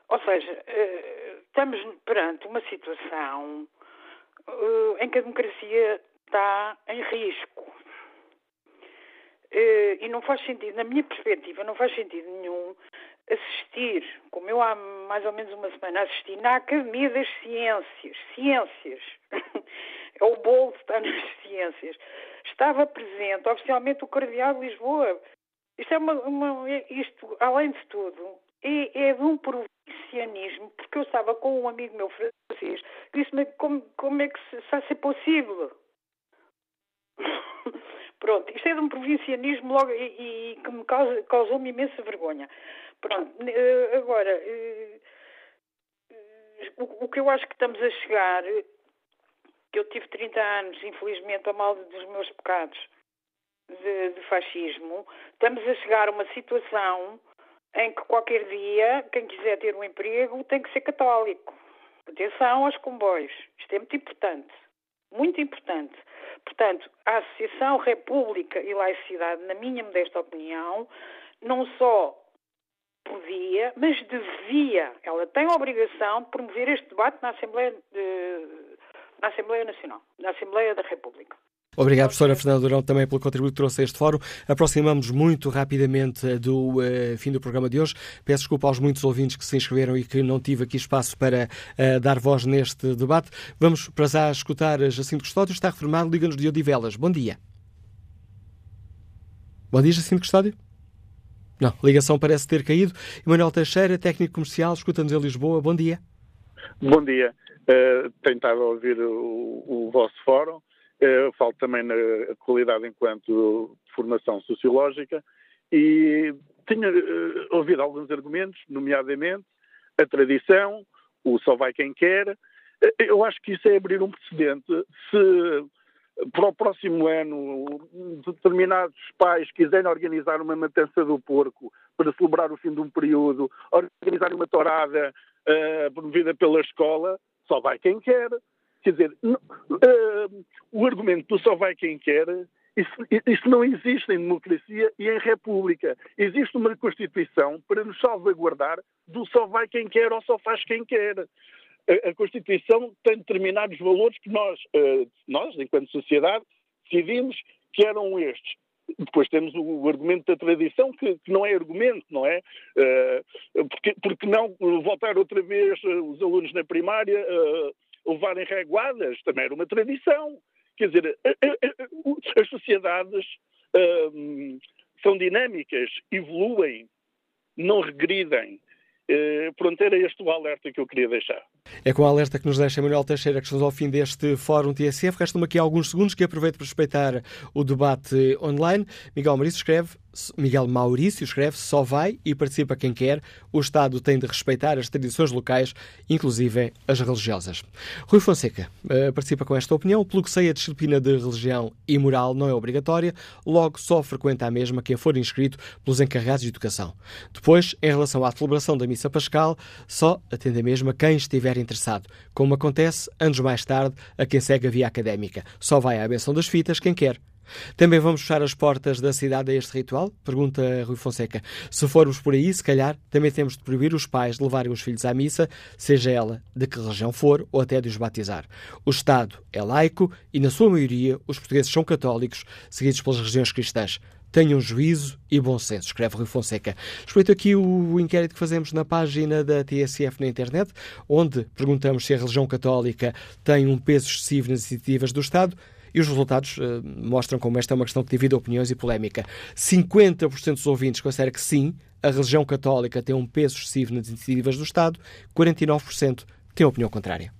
Ou seja, eh, estamos perante uma situação eh, em que a democracia está em risco. Eh, e não faz sentido, na minha perspectiva, não faz sentido nenhum assistir, como eu há mais ou menos uma semana assisti, na Academia das Ciências. Ciências. *laughs* é o bolo que está nas ciências. Estava presente oficialmente o Cardeal de Lisboa. Isto é uma, uma isto, além de tudo, é, é de um provincianismo, porque eu estava com um amigo meu francês disse-me como, como é que se, se é possível. *laughs* Pronto, isto é de um provincianismo logo e, e que me causa, causou-me imensa vergonha. Pronto, eh, agora, eh, o, que eu acho que estamos a chegar, que eu tive 30 anos, infelizmente, a mal dos meus pecados de, de fascismo, estamos a chegar a uma situação em que qualquer dia, quem quiser ter um emprego tem que ser católico. Atenção aos comboios. Isto é muito importante. Muito importante. Portanto, a Associação República e Laicidade, na minha modesta opinião, não só podia, mas devia, ela tem a obrigação de promover este debate na Assembleia, de, na Assembleia Nacional, na Assembleia da República. Obrigado, professora Fernanda Durão, também pelo contributo que trouxe a este fórum. Aproximamos muito rapidamente do uh, fim do programa de hoje. Peço desculpa aos muitos ouvintes que se inscreveram e que não tive aqui espaço para uh, dar voz neste debate. Vamos para já escutar Jacinto Custódio, está reformado, liga-nos de Odivelas. Bom dia. Bom dia, Jacinto Custódio. Não, a ligação parece ter caído. Emanuel Teixeira, técnico comercial, escuta-nos em Lisboa. Bom dia. Bom dia. Uh, tenho estado a ouvir o, o vosso fórum. Uh, falo também na qualidade enquanto formação sociológica e tinha uh, ouvido alguns argumentos, nomeadamente a tradição, o só vai quem quer. Uh, eu acho que isso é abrir um precedente. Se para o próximo ano determinados pais quiserem organizar uma matança do porco para celebrar o fim de um período, organizar uma torada uh, promovida pela escola, só vai quem quer. Quer dizer, uh, o argumento do só vai quem quer, isso, isso não existe em democracia e em república. Existe uma Constituição para nos salvaguardar do só vai quem quer ou só faz quem quer a, Constituição tem determinados valores que nós, uh, nós, enquanto sociedade, decidimos que eram estes. Depois temos o, argumento da tradição, que, que, não é argumento, não é? Uh, porque, porque não voltar outra vez os alunos na primária levarem reguadas? Também era uma tradição. Quer dizer, as sociedades são dinâmicas, evoluem, não regridem. Pronto, era este o alerta que eu queria deixar. É com o alerta que nos deixa Manuel Teixeira que estamos ao fim deste Fórum TSF. Restam aqui alguns segundos que aproveito para respeitar o debate online. Miguel Maurício escreve Miguel Maurício escreve só vai e participa quem quer. O Estado tem de respeitar as tradições locais, inclusive as religiosas. Rui Fonseca uh, participa com esta opinião. Pelo que sei, a disciplina de religião e moral não é obrigatória, logo só frequenta a mesma quem for inscrito pelos encarregados de educação. Depois, em relação à celebração da missa pascal, só atende a mesma quem estiver interessado, como acontece anos mais tarde a quem segue a via académica. Só vai à benção das fitas quem quer. Também vamos fechar as portas da cidade a este ritual? Pergunta Rui Fonseca. Se formos por aí, se calhar, também temos de proibir os pais de levarem os filhos à missa, seja ela de que religião for, ou até de os batizar. O Estado é laico e, na sua maioria, os portugueses são católicos, seguidos pelas religiões cristãs. Tenham juízo e bom senso, escreve Rui Fonseca. Respeito aqui o inquérito que fazemos na página da TSF na internet, onde perguntamos se a religião católica tem um peso excessivo nas iniciativas do Estado. E os resultados uh, mostram como esta é uma questão que divide opiniões e polémica. 50% dos ouvintes consideram que sim, a religião católica tem um peso excessivo nas iniciativas do Estado, 49% têm opinião contrária.